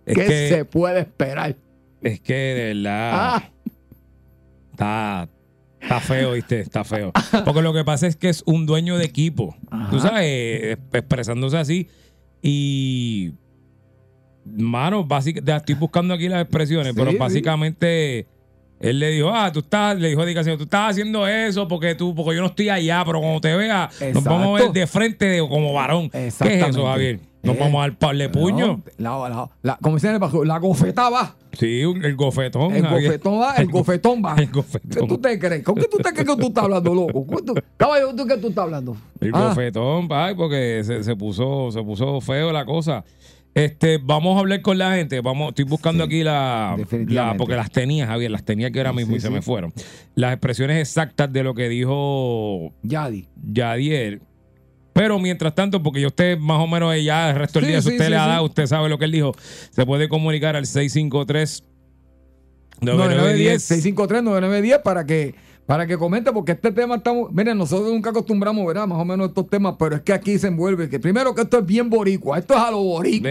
S5: Es
S2: ¿Qué
S5: que,
S2: se puede esperar?
S5: es que de verdad
S2: Ah,
S5: está, Está feo, ¿viste? Está feo. Porque lo que pasa es que es un dueño de equipo. Tú sabes, eh, expresándose así. Y. Mano, básicamente, estoy buscando aquí las expresiones,
S2: Sí,
S5: pero
S2: sí.
S5: básicamente. Él le dijo, ah, tú estás, le dijo a Dicasio, tú estás haciendo eso porque tú, porque yo no estoy allá, pero cuando te vea, nos vamos a ver de frente de- como varón. ¿Qué es eso, Javier? Nos
S2: Eh,
S5: vamos a dar par de puño.
S2: No, la, la, la- como dicen en el bajo, la gofeta va.
S5: Sí, el gofetón.
S2: El
S5: Javier.
S2: gofetón va, el gofetón va.
S5: El gofetón.
S2: ¿Qué tú te crees? ¿Con qué tú te crees que tú estás hablando, loco? ¿Con tú- Caballo, ¿tú qué tú estás hablando?
S5: El
S2: Ah,
S5: gofetón, ay, porque se, se puso, se puso feo la cosa. Este, vamos a hablar con la gente. Vamos, estoy buscando
S2: Sí,
S5: aquí la, la- porque las tenía, Javier, las tenía aquí ahora mismo
S2: sí,
S5: y se
S2: sí.
S5: me fueron. Las expresiones exactas de lo que dijo
S2: Yadi.
S5: Yadier. Pero mientras tanto, porque yo usted más o menos ya el resto del
S2: Sí,
S5: día, si
S2: sí,
S5: usted
S2: sí,
S5: le ha dado, usted sabe lo que él dijo, se puede comunicar al 653
S2: 9910
S5: 9910
S2: 653-9910 para que para que comente porque este tema estamos miren nosotros nunca acostumbramos ¿verdad? más o menos estos temas pero es que aquí se envuelve que primero que esto es bien boricua esto es a lo boricua.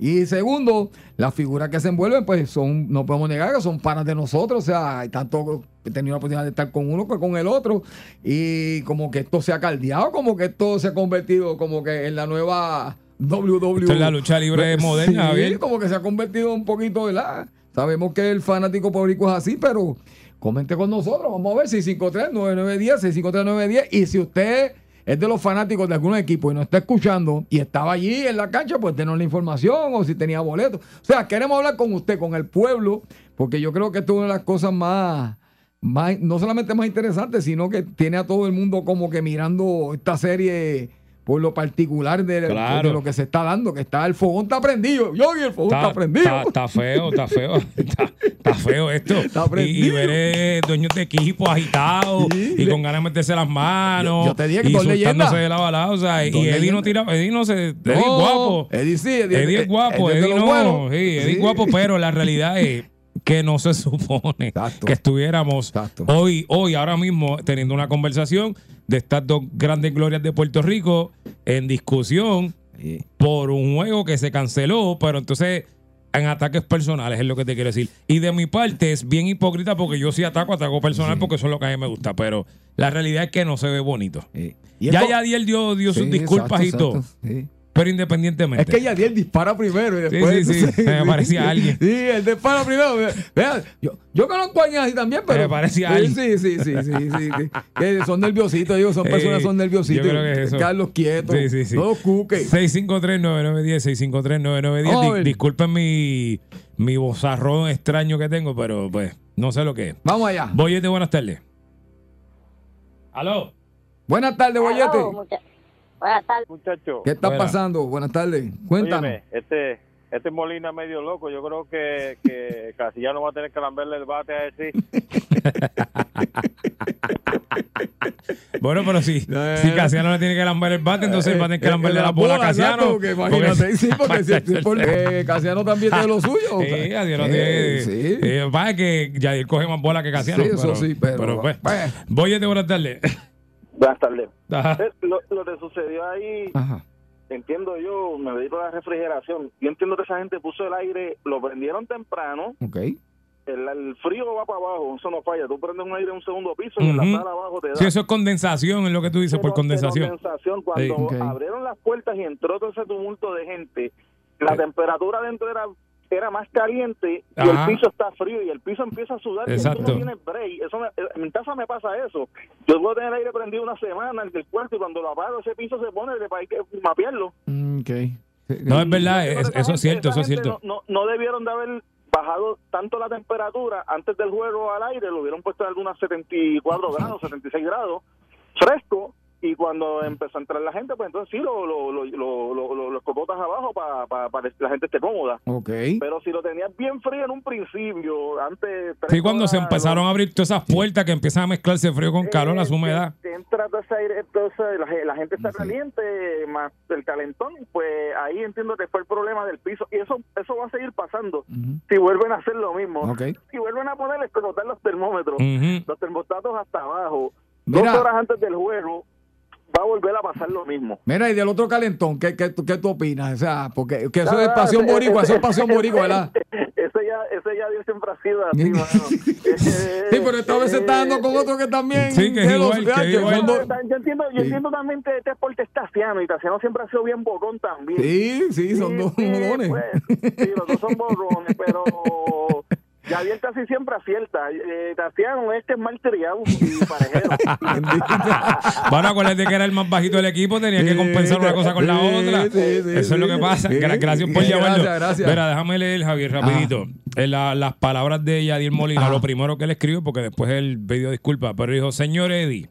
S2: Y segundo las figuras que se envuelven pues son no podemos negar que son panas de nosotros o sea hay tanto he tenido la oportunidad de estar con uno que con el otro y como que esto se ha caldeado como que esto se ha convertido como que en la nueva WWE
S5: Esto es la lucha libre moderna,
S2: Sí, como que se ha convertido un poquito, ¿verdad? Sabemos que el fanático público es así, pero comente con nosotros. Vamos a ver, 653-9910, 653-9910. Y si usted es de los fanáticos de algún equipo y nos está escuchando y estaba allí en la cancha, pues denos la información o si tenía boletos. O sea, queremos hablar con usted, con el pueblo, porque yo creo que esto es una de las cosas más, más, no solamente más interesantes, sino que tiene a todo el mundo como que mirando esta serie por lo particular de,
S5: Claro.
S2: de lo que se está dando, que está el fogón está prendido. Yo y el fogón está, prendido.
S5: Está, está feo, está feo. Está, está feo esto.
S2: Está
S5: y, y
S2: prendido.
S5: ver eh, dueños de equipo agitados
S2: Sí,
S5: y
S2: le-
S5: con ganas de meterse las manos.
S2: Yo- yo te dije que
S5: y
S2: dos
S5: soltándose de la balada. O sea, y Eddie no tira. Eddie no se. Eddie
S2: No,
S5: es guapo.
S2: Eddie sí, Eddie,
S5: Eddie es guapo.
S2: Eddie
S5: Eddie no.
S2: buenos.
S5: Sí, Eddie
S2: Sí.
S5: guapo, pero la realidad es que no se supone
S2: Exacto.
S5: que estuviéramos
S2: Exacto.
S5: hoy, hoy, ahora mismo, teniendo una conversación de estas dos grandes glorias de Puerto Rico en discusión
S2: Sí.
S5: por un juego que se canceló, pero entonces en ataques personales es lo que te quiero decir. Y de mi parte es bien hipócrita porque yo sí ataco, ataco personal porque eso es lo que a mí me gusta, pero la realidad es que no se ve bonito.
S2: Sí. Y
S5: Ya Yadiel dio, dio sus disculpas
S2: exacto,
S5: y todo,
S2: exacto.
S5: Pero independientemente.
S2: Es que Yadiel dispara primero y después.
S5: sí, sí, me parecía alguien.
S2: Sí, él dispara primero. Vean, yo, yo conozco a alguien así también, pero.
S5: Me parecía
S2: sí,
S5: alguien.
S2: Sí, sí, sí, sí, sí, sí. Que son nerviositos, digo, son
S5: Sí,
S2: personas que son nerviositos.
S5: yo creo que es eso.
S2: Quedarlos quietos.
S5: Sí, sí, sí.
S2: No los cuques.
S5: 653-9910, 653-9910.
S2: Vamos a
S5: Di-
S2: ver.
S5: Disculpen mi, mi bozarrón extraño que tengo, pero pues no sé lo que es.
S2: Vamos allá.
S5: Boyete, buenas tardes. ¿Aló?
S2: Buenas tardes, Boyete.
S9: Buenas tardes.
S7: Muchacho,
S2: ¿Qué está pasando? Buenas tardes. Cuéntanos.
S7: óyeme, este, este Molina medio loco. Yo creo que, que Casillano va a tener que lamberle el bate a ese.
S5: Bueno, pero si,
S2: Eh.
S5: si Casiano le tiene que lamber el bate, entonces va a tener que
S2: Eh,
S5: lamberle
S2: eh,
S5: la bola a Casiano.
S2: Porque imagínate, sí, porque si, si por- eh, Casiano también tiene lo suyo.
S5: Sí, Casiano tiene.
S2: sí.
S5: eh, pasa que Yadier coge más bola que Casiano.
S2: Sí, eso sí, pero-
S5: pues,
S2: pues.
S5: Boyete, buenas tardes.
S10: Buenas tardes. Eh, Lo, lo que sucedió ahí,
S2: Ajá.
S10: entiendo yo, me dedico a la refrigeración. Yo entiendo que esa gente puso el aire, lo prendieron temprano,
S2: Ok.
S10: el, el frío va para abajo, eso no falla. Tú prendes un aire en un segundo piso y en la sala abajo te da.
S5: Sí, eso es condensación, es lo que tú dices, por
S10: Pero
S5: condensación.
S10: condensación. Cuando
S5: Sí.
S10: Abrieron las puertas y entró todo ese tumulto de gente, la
S5: Sí.
S10: temperatura dentro era era más caliente y
S5: Ajá.
S10: el piso está frío y el piso empieza a sudar
S5: Exacto.
S10: y tú no tienes break. Eso me- en casa me pasa eso. Yo puedo tener el aire prendido una semana en el cuarto y cuando lo apago ese piso se pone de hay que mapearlo.
S2: Mm, Ok.
S5: No, es verdad, es- eso es cierto, eso es cierto.
S10: No, no, no debieron de haber bajado tanto la temperatura antes del juego al aire, lo hubieran puesto en algunas 74 grados, 76 grados, fresco, y cuando empezó a entrar la gente, pues entonces sí, lo, lo, lo, lo, lo- cocotas abajo para que la gente esté cómoda.
S2: Ok.
S10: Pero si lo tenías bien frío en un principio, antes...
S5: Sí, cuando se
S10: horas,
S5: empezaron
S10: lo-
S5: a abrir todas esas puertas que empiezan a mezclarse frío con calor, la
S10: eh,
S5: humedad.
S10: que entra todo ese aire, entonces la, ge- la gente está caliente, más el calentón, pues ahí entiendo que fue el problema del piso. Y eso eso va a seguir pasando
S2: Ujú.
S10: si vuelven a hacer lo mismo.
S2: Ok.
S10: Si vuelven a poner explotar los termómetros,
S5: Ujú.
S10: los termostatos hasta abajo,
S2: Mira.
S10: dos horas antes del juego, va a volver a pasar lo mismo.
S2: Mira, y del otro calentón, ¿qué, qué, tú- qué tú opinas? O sea, porque que eso es pasión
S10: ese-
S2: boricua, eso es pasión boricua, ¿verdad?
S10: Ese ya ya, ese ya siempre ha sido así, mano. Eh,
S2: Sí, pero esta vez se está dando con otro que también.
S5: Sí, que es
S2: los-
S5: igual, que igual.
S10: Yo entiendo, yo entiendo también que este deporte es Tassiano y Tassiano siempre ha sido bien bocón también.
S2: Sí, sí, son dos
S10: sí,
S2: jodones.
S10: pues, sí, los dos son borrones, pero Javier casi siempre acierta. Eh, Tassiano este es mal triado y parejero.
S5: Bueno, acuérdate que era el más bajito del equipo, tenía que compensar una cosa con la otra. Eso es lo que pasa. Gracias por
S2: Gracias,
S5: llamarlo.
S2: gracias. Ah.
S5: Mira, déjame leer, Javier, rapidito. Eh, la- las palabras de Yadier Molina,
S2: Ajá.
S5: lo primero que él escribió, porque después él pidió disculpas, pero dijo, señor Eddie,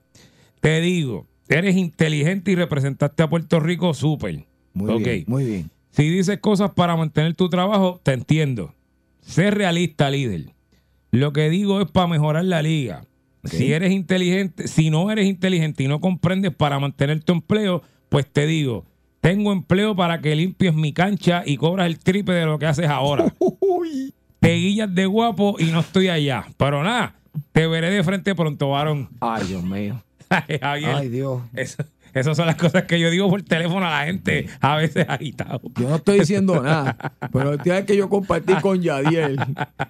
S5: te digo, eres inteligente y representaste a Puerto Rico súper.
S2: Muy bien, muy bien.
S5: Si dices cosas para mantener tu trabajo, te entiendo. Sé realista, líder. Lo que digo es para mejorar la liga. Si eres inteligente, si no eres inteligente y no comprendes para mantener tu empleo, pues te digo, tengo empleo para que limpies mi cancha y cobras el triple de lo que haces ahora.
S2: Uy.
S5: Te guillas de guapo y no estoy allá. Pero nada, te veré de frente pronto, varón.
S2: Ay, Dios mío.
S5: Javier,
S2: Ay, Dios.
S5: eso- esas son las cosas que yo digo por teléfono a la gente, a veces agitado.
S2: Yo no estoy diciendo nada, pero el día que yo compartí con Yadiel,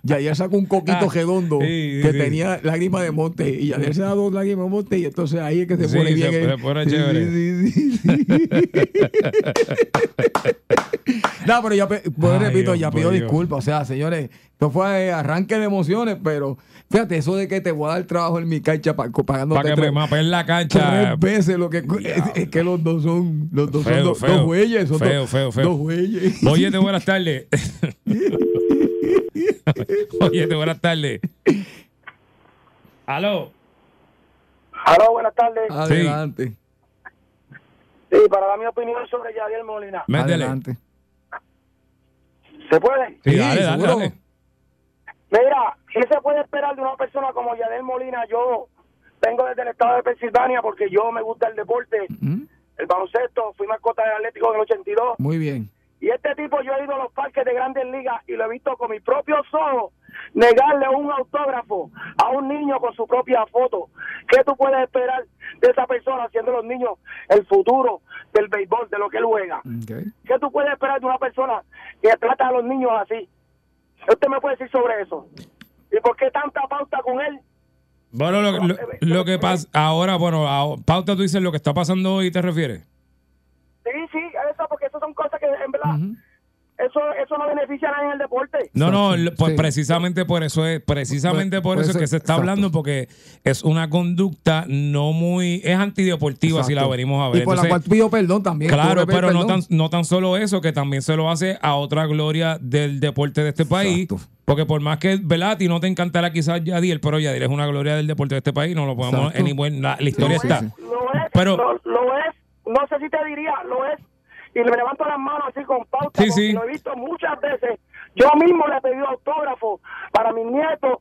S2: Yadiel sacó un coquito redondo
S5: Ah, Sí,
S2: que
S5: sí.
S2: tenía lágrimas de monte y Yadiel se da dos lágrimas de monte y entonces ahí es que se pone
S5: se
S2: bien.
S5: pone-
S2: el-
S5: pone
S2: Sí,
S5: chévere.
S2: sí, sí, sí. no, pero ya, pues,
S5: Ay,
S2: repito,
S5: Dios,
S2: ya pido
S5: Dios.
S2: disculpas. O sea, señores, esto fue arranque de emociones, pero fíjate, eso de que te voy a dar trabajo en mi cancha pa- pagándote
S5: Para que
S2: tres-
S5: me mapen la cancha.
S2: tres veces lo que es, es que los dos son los dos son dos,
S5: feo.
S2: dos güeyes son
S5: Feo,
S2: dos,
S5: feo, feo.
S2: dos güeyes
S5: Oye, buenas tardes. Oye, buenas tardes. Aló.
S11: Aló, buenas tardes.
S2: adelante
S11: Sí, para dar mi opinión sobre Yadiel Molina.
S5: Métele.
S2: adelante
S11: ¿Se puede?
S5: Sí,
S2: Sí,
S5: dale, dale, dale.
S11: Mira, ¿qué se puede esperar de una persona como Yadiel Molina? Yo vengo desde el estado de Pensilvania porque yo me gusta el deporte, el baloncesto, fui mascota del Atlético en el 82.
S2: muy bien
S11: Y este tipo yo he ido a los parques de grandes ligas y lo he visto con mis propios ojos negarle un autógrafo a un niño con su propia foto. ¿Qué tú puedes esperar de esa persona siendo los niños el futuro del béisbol, de lo que él juega? ¿Qué tú puedes esperar de una persona que trata a los niños así? ¿Qué usted me puede decir sobre eso? ¿Y por qué tanta pauta con él?
S5: Bueno, lo, lo- lo que pasa ahora, bueno, a- Pauta, tú dices lo que está pasando hoy, ¿te refieres?
S11: Sí, sí, eso, porque eso son cosas que en verdad, eso, eso no beneficia a nadie en el deporte.
S5: No, no, pues
S2: Sí.
S5: precisamente por eso es, precisamente
S2: Pues-
S5: por
S2: pues
S5: eso es que
S2: es-
S5: se está
S2: exacto.
S5: hablando, porque es una conducta no muy, es antideportiva si la venimos a ver.
S2: y por la
S5: Entonces,
S2: cual pido perdón también
S5: Claro, pero no tan, no tan solo eso, que también se lo hace a otra gloria del deporte de este país.
S2: Exacto.
S5: Porque por más que, ¿verdad? A ti no te encantará quizás Yadiel, pero Yadiel es una gloria del deporte de este país. No lo podemos, buen- la, la historia
S2: Sí,
S5: está.
S2: sí, sí.
S11: Lo es,
S5: Pero-
S11: lo, lo es, no sé si te diría, lo es. Y me levanto las manos así con pauta,
S5: Sí,
S11: porque
S5: sí.
S11: lo he visto muchas veces. Yo mismo le he pedido autógrafo para mis nietos.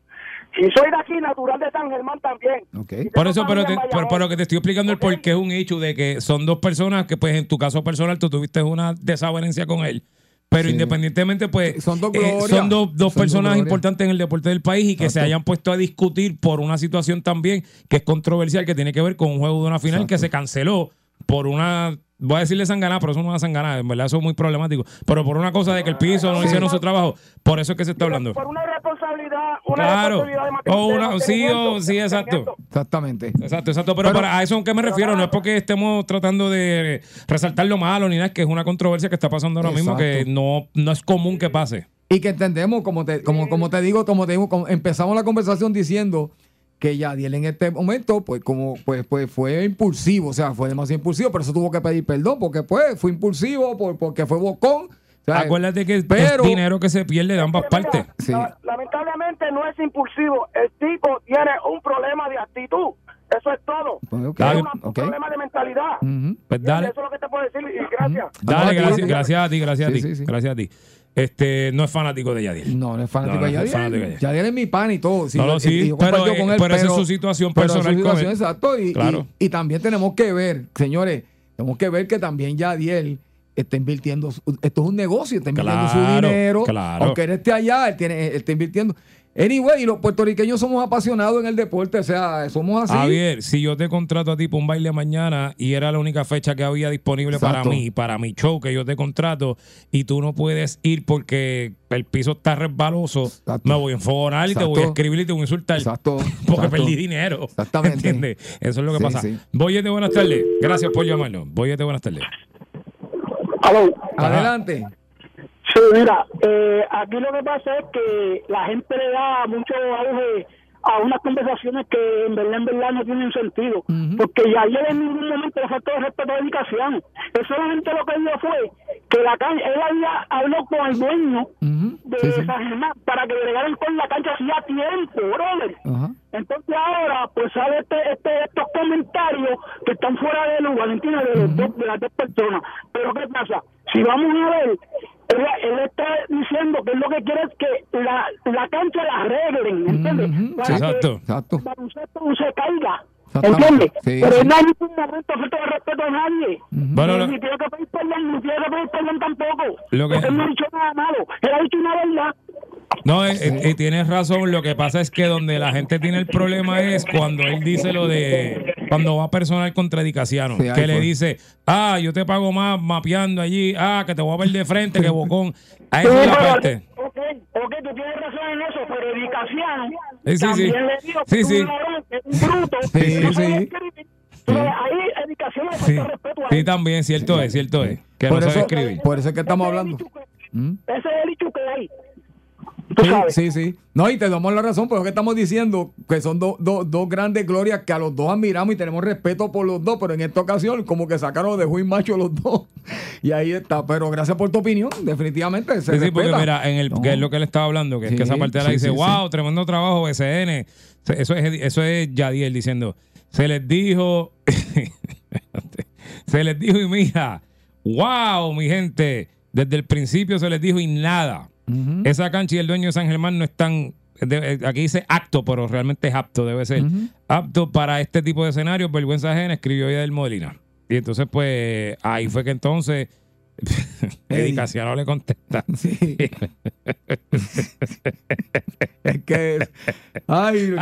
S11: Y soy de aquí, natural de San Germán también.
S5: Por eso, pero, te, por, lo que te estoy explicando el por qué es un hecho de que son dos personas que, pues, en tu caso personal, tú tuviste una desavenencia con él. Pero
S2: Sí.
S5: independientemente, pues,
S2: Son dos
S5: eh,
S2: glorias.
S5: son dos, dos
S2: Son dos
S5: personas importantes en el deporte del país y que se hayan puesto a discutir por una situación también que es controversial, que tiene que ver con un juego de una final que se canceló por una, voy a decirle sanganá, pero eso no es sanganá, en verdad eso es muy problemático, pero por una cosa de que el piso no hicieron su trabajo, por eso es que se está hablando.
S11: Por una responsabilidad, una
S5: Claro.
S11: responsabilidad de
S5: O una, sí, o, sí, exacto.
S2: exactamente
S5: Exacto, exacto. Pero,
S2: Pero-
S5: para a eso a qué me refiero, no es porque estemos tratando de resaltar lo malo ni nada, es que es una controversia que está pasando ahora mismo que no, no es común que pase.
S2: y que entendemos como te como como te digo como te digo como empezamos la conversación diciendo que Yadiel en este momento pues como pues pues fue impulsivo o sea fue demasiado impulsivo pero eso tuvo que pedir perdón porque pues fue impulsivo por, porque fue bocón o sea,
S5: Acuérdate que
S2: pero-
S5: es dinero que se pierde de ambas
S11: Mira,
S5: partes.
S2: Sí.
S11: lamentablemente no es impulsivo. El tipo tiene un problema de actitud. Eso es todo.
S2: Ok,
S11: Tiene una- un problema de mentalidad.
S5: Pues dale,
S11: Eso es lo que te puedo decir y gracias.
S5: dale, gracias,
S2: a ti.
S5: gracias a ti, gracias a ti,
S2: sí, sí.
S5: gracias a ti. Este, no es fanático de Yadiel.
S2: No, no es fanático
S5: No, no
S2: de
S5: es
S2: Yadiel.
S5: fanático de Yadiel.
S2: Yadiel es mi pan y todo.
S5: No, no,
S2: y-
S5: sí,
S2: yo
S5: pero, esa es su situación
S2: pero
S5: personal
S2: su
S5: con
S2: situación,
S5: él.
S2: exacto. Y,
S5: Claro.
S2: y- y también tenemos que ver, señores, tenemos que ver que también Yadiel está invirtiendo. Esto es un negocio, está invirtiendo su dinero.
S5: claro.
S2: Aunque él esté allá, él, tiene, él está invirtiendo. Anyway, y los puertorriqueños somos apasionados en el deporte, o sea, somos así.
S5: Javier, si yo te contrato a ti para un baile mañana y era la única fecha que había disponible para mí, para mi show que yo te contrato, y tú no puedes ir porque el piso está resbaloso, me voy a enfogonar y te voy a escribir y te voy a insultar.
S2: Exacto.
S5: Porque
S2: exacto.
S5: perdí dinero.
S2: Exactamente.
S5: ¿Entiendes? Eso es lo que
S2: Sí,
S5: pasa.
S2: sí.
S5: Boyete, buenas tardes. Gracias por llamarnos. Boyete, buenas tardes.
S2: Adelante.
S12: Sí, mira, eh, aquí lo que pasa es que la gente le da mucho auge a unas conversaciones que en verdad, en verdad no tienen sentido. Porque ya ayer en ningún momento le faltó el respeto a la dedicación. Él solamente lo que dijo fue que la cancha, él había habló con el dueño de San Germán para que le regalen con la cancha hacía tiempo, brother. Entonces ahora, pues sale este, este, estos comentarios que están fuera de lugar, ¿entiendes? De, de las dos personas. Pero ¿qué pasa? Si vamos a ver, él, él está diciendo que él lo que quiere es que la, la cancha la arreglen, ¿entiendes? Para
S5: Sí,
S12: que
S5: exacto.
S2: Exacto.
S12: baloncesto no se caiga. ¿Entiendes?
S2: Sí,
S12: Pero
S2: sí.
S12: él no hay ningún momento falta de respeto a nadie.
S5: Bueno,
S12: ni, ni tiene que pedir perdón, ni tiene que pedir perdón tampoco.
S5: Lo que-
S12: Porque él no ha dicho nada malo. Él ha dicho una verdad.
S5: No, eh, eh, tienes razón. Lo que pasa es que donde la gente tiene el problema es cuando él dice lo de cuando va personal contra Dicasiano,
S2: Sí, ahí
S5: que le dice, ah, yo te pago más mapeando allí, ah, que te voy a ver de frente, que bocón. A
S12: Sí,
S5: esa es la parte.
S12: Ok, ok, tú tienes razón en eso, pero Edicaciano
S5: Sí, sí,
S12: también
S5: sí.
S12: le dijo
S5: Sí,
S12: que
S5: sí.
S12: es un bruto,
S2: Sí,
S12: sabe
S2: sí.
S12: Pero ahí Edicaciano le
S5: Sí,
S12: falta respeto a
S5: sí
S12: él.
S5: también, cierto es, cierto es. Que
S2: Por
S5: no sabe
S2: eso,
S5: escribir.
S2: por eso es que estamos
S12: Ese es el
S2: hablando. ¿Mm?
S12: Ese es el dicho que hay. Tú
S2: Sí,
S12: sabes.
S2: sí, sí. No, y te damos la razón, pero es que estamos diciendo que son dos dos- dos grandes glorias que a los dos admiramos y tenemos respeto por los dos, pero en esta ocasión como que sacaron de Juin Macho los dos. Y ahí está. Pero gracias por tu opinión, definitivamente. Se
S5: Sí, sí, porque
S2: respeta.
S5: mira, en el,
S2: No.
S5: que es lo que él estaba hablando, que es que esa parte de la
S2: sí,
S5: dice,
S2: sí, sí.
S5: wow, tremendo trabajo, BCN. Se- Eso es, eso es Yadiel diciendo, se les dijo, se les dijo y mira, wow, mi gente, desde el principio se les dijo y nada. Esa cancha y el dueño de San Germán no están, eh, aquí dice acto, pero realmente es apto, debe ser. Apto para este tipo de escenarios, vergüenza ajena, escribió Yadiel Molina. Y entonces, pues, ahí fue que entonces... Eddie Casiano le contesta.
S2: Sí. es que. Ay.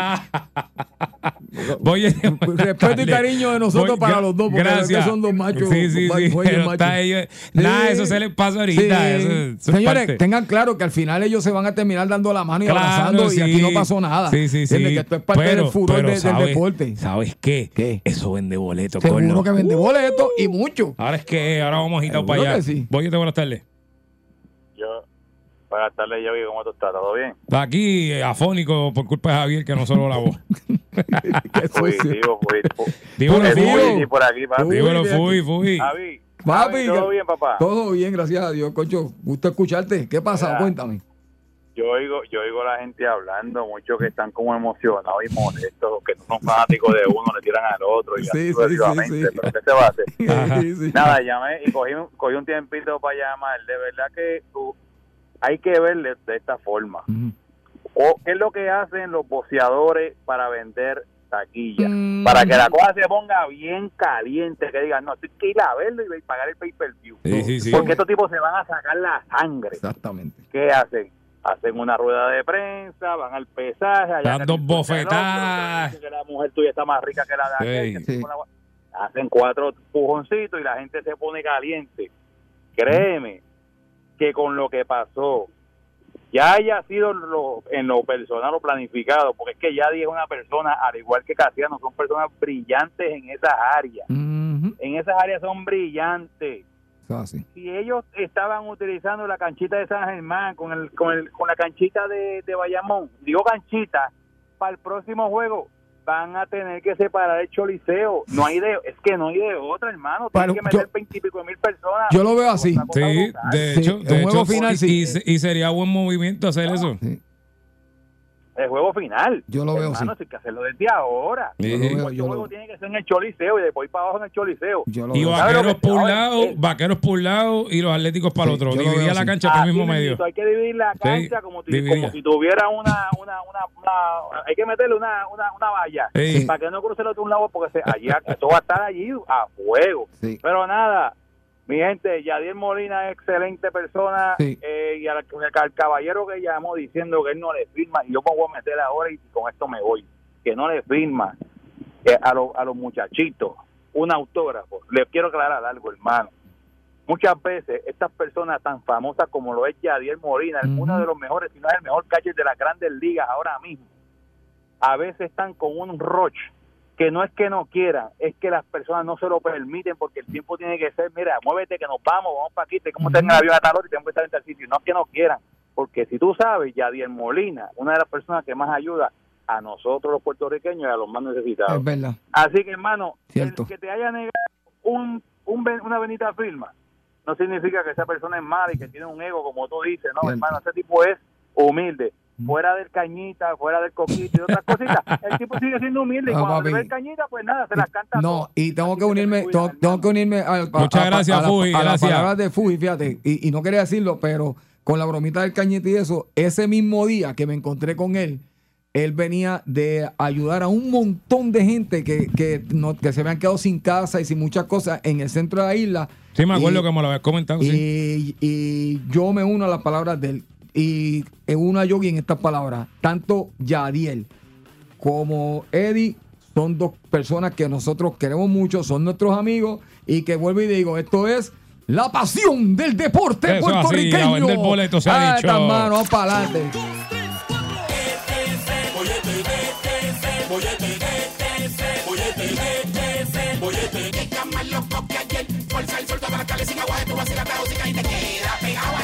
S5: Voy a-
S2: Respeto y cariño de nosotros
S5: Voy-
S2: para los dos, porque
S5: gracias.
S2: son dos machos.
S5: Sí, sí, sí.
S2: machos.
S5: ellos-
S2: Sí.
S5: Nada, eso se les pasa ahorita. Eso- eso
S2: Señores,
S5: parte.
S2: tengan claro que al final ellos se van a terminar dando la mano y
S5: Claro,
S2: abrazando y aquí no pasó nada.
S5: Sí, sí, sí.
S2: Que esto es parte
S5: Pero-
S2: del furor
S5: pero
S2: de- del
S5: ¿sabes-
S2: deporte.
S5: ¿Sabes qué? Eso vende boletos,
S2: Seguro
S5: Corlo.
S2: que vende boletos y mucho.
S5: Ahora es que ahora vamos agitados
S2: Seguro
S5: para allá.
S2: Sí.
S5: Voy a buenas tardes.
S7: Yo, buenas tardes, Yogi, ¿cómo tú estás? ¿Todo bien?
S5: Aquí, eh, afónico por culpa de Javier, que no solo la voz.
S7: Fugitivo.
S5: Dímelo, fui.
S7: Por aquí, papi.
S5: Dímelo, fui, fui.
S7: Javi,
S2: Papi,
S7: Javi, ¿todo bien, papá?
S2: Todo bien, gracias a Dios, cocho. Gusto escucharte. ¿Qué pasa? Cuéntame.
S7: Yo oigo, yo oigo a la gente hablando, muchos que están como emocionados y molestos, que no son fanáticos de uno, le tiran al otro y
S2: Sí,
S7: así
S2: sí, sí, sí.
S7: Pero ¿qué se va a hacer?
S5: Ajá.
S2: Sí, sí.
S7: Nada, llamé y cogí, un- cogí un tiempito para llamar. De verdad que tú, hay que verle de esta forma. O qué es lo que hacen los boceadores para vender taquillas.
S2: Mm.
S7: Para que la cosa se ponga bien caliente, que digan, no, estoy que ir a verlo y pagar el pay-per-view.
S5: Sí, sí, sí.
S7: Porque estos tipos se van a sacar la sangre.
S2: Exactamente.
S7: ¿Qué hacen? Hacen una rueda de prensa, van al pesaje, allá
S5: Dan
S7: que
S5: dos
S7: te insulta el
S5: bofetadas.
S7: que la mujer tuya está más rica que la de aquel,
S5: Sí.
S7: Hacen cuatro pujoncitos y la gente se pone caliente. Créeme que con lo que pasó, ya haya sido lo- en lo personal o planificado, porque es que ya es una persona, al igual que Casiano, son personas brillantes en esas áreas. En esas áreas son brillantes
S2: Eso así.
S7: si ellos estaban utilizando la canchita de San Germán con el con, el, con la canchita de, de Bayamón, digo canchita, para el próximo juego van a tener que separar el choliseo. No hay de, es que no hay de otra, hermano. Tienen que meter veintipico mil personas.
S2: Yo lo veo así.
S5: Sí, de
S2: Sí,
S5: hecho,
S2: el
S5: de
S2: juego
S5: hecho,
S2: final,
S5: y-
S2: sí.
S5: y, y sería buen movimiento hacer eso.
S2: Sí.
S7: El juego final.
S2: Yo lo veo así.
S7: hay que hacerlo desde ahora.
S5: Sí.
S2: Yo lo veo,
S7: El
S2: yo lo
S7: juego tiene que ser en el choliseo y después ir para abajo en el choliseo.
S2: Yo lo
S5: Y
S2: veo.
S7: ¿Sabe lo
S5: vaqueros
S7: que-
S5: por un lado, vaqueros por un lado y los atléticos para el
S2: Sí,
S5: otro. Dividía la cancha por el
S7: Así
S5: mismo medio.
S7: Hay que dividir la cancha como, si,
S5: dividida.
S7: como si tuviera una, una, una, una- hay que meterle una, una, una valla
S5: Sí.
S7: para que no cruce el otro un lado porque se, allí, esto va a estar allí a fuego.
S2: Sí.
S7: Pero nada, Mi gente, Yadier Molina es excelente persona
S2: Sí.
S7: eh, y al, al caballero que llamó diciendo que él no le firma, y yo me voy a meter ahora y con esto me voy, que no le firma eh, a, los- a los muchachitos un autógrafo. Les quiero aclarar algo, hermano. Muchas veces estas personas tan famosas como lo es Yadier Molina, uno de los mejores, si no es el mejor catcher de las grandes ligas ahora mismo, a veces están con un roche que no es que no quieran, es que las personas no se lo permiten porque el tiempo tiene que ser, mira, muévete que nos vamos, vamos para aquí, tenemos que en el avión a tal hora y tenemos que estar en tal sitio. No es que no quieran, porque si tú sabes, Yadier Molina, una de las personas que más ayuda a nosotros los puertorriqueños y a los más necesitados.
S2: Es verdad.
S7: Así que, hermano,
S2: Cierto.
S7: el que te haya negado un, un una benita firma no significa que esa persona es mala y que tiene un ego, como tú dices, no,
S2: Cierto.
S7: hermano, ese tipo es humilde. Fuera del cañita, fuera del coquito y otras cositas, el tipo sigue siendo humilde y
S2: Ah,
S7: cuando ve el cañita, pues nada, se las canta
S2: No, y tengo que unirme, tengo, tengo que unirme al- a,
S5: Muchas
S2: a-
S5: gracias,
S2: a
S5: Fuji,
S2: a las
S5: gracias.
S2: palabras de Fuji, fíjate, y, y no quería decirlo, pero con la bromita del cañete y eso, ese mismo día que me encontré con él, él venía de ayudar a un montón de gente que, que, no, que se habían quedado sin casa y sin muchas cosas en el centro de la isla.
S5: Sí, me acuerdo
S2: Y-
S5: que me lo habías comentado. sí.
S2: y, y yo me uno a las palabras de él. Y en una yogi en estas palabras. Tanto Yadiel como Eddie son dos personas que nosotros queremos mucho, son nuestros amigos. Y que vuelvo y digo, esto es la pasión del deporte
S5: Eso así,
S2: puertorriqueño.
S5: a vender boletos se ha
S2: Ah,
S5: dicho.
S2: esta mano, vamos para adelante.
S4: Sol, todas las calles sin agua música y te queda pegado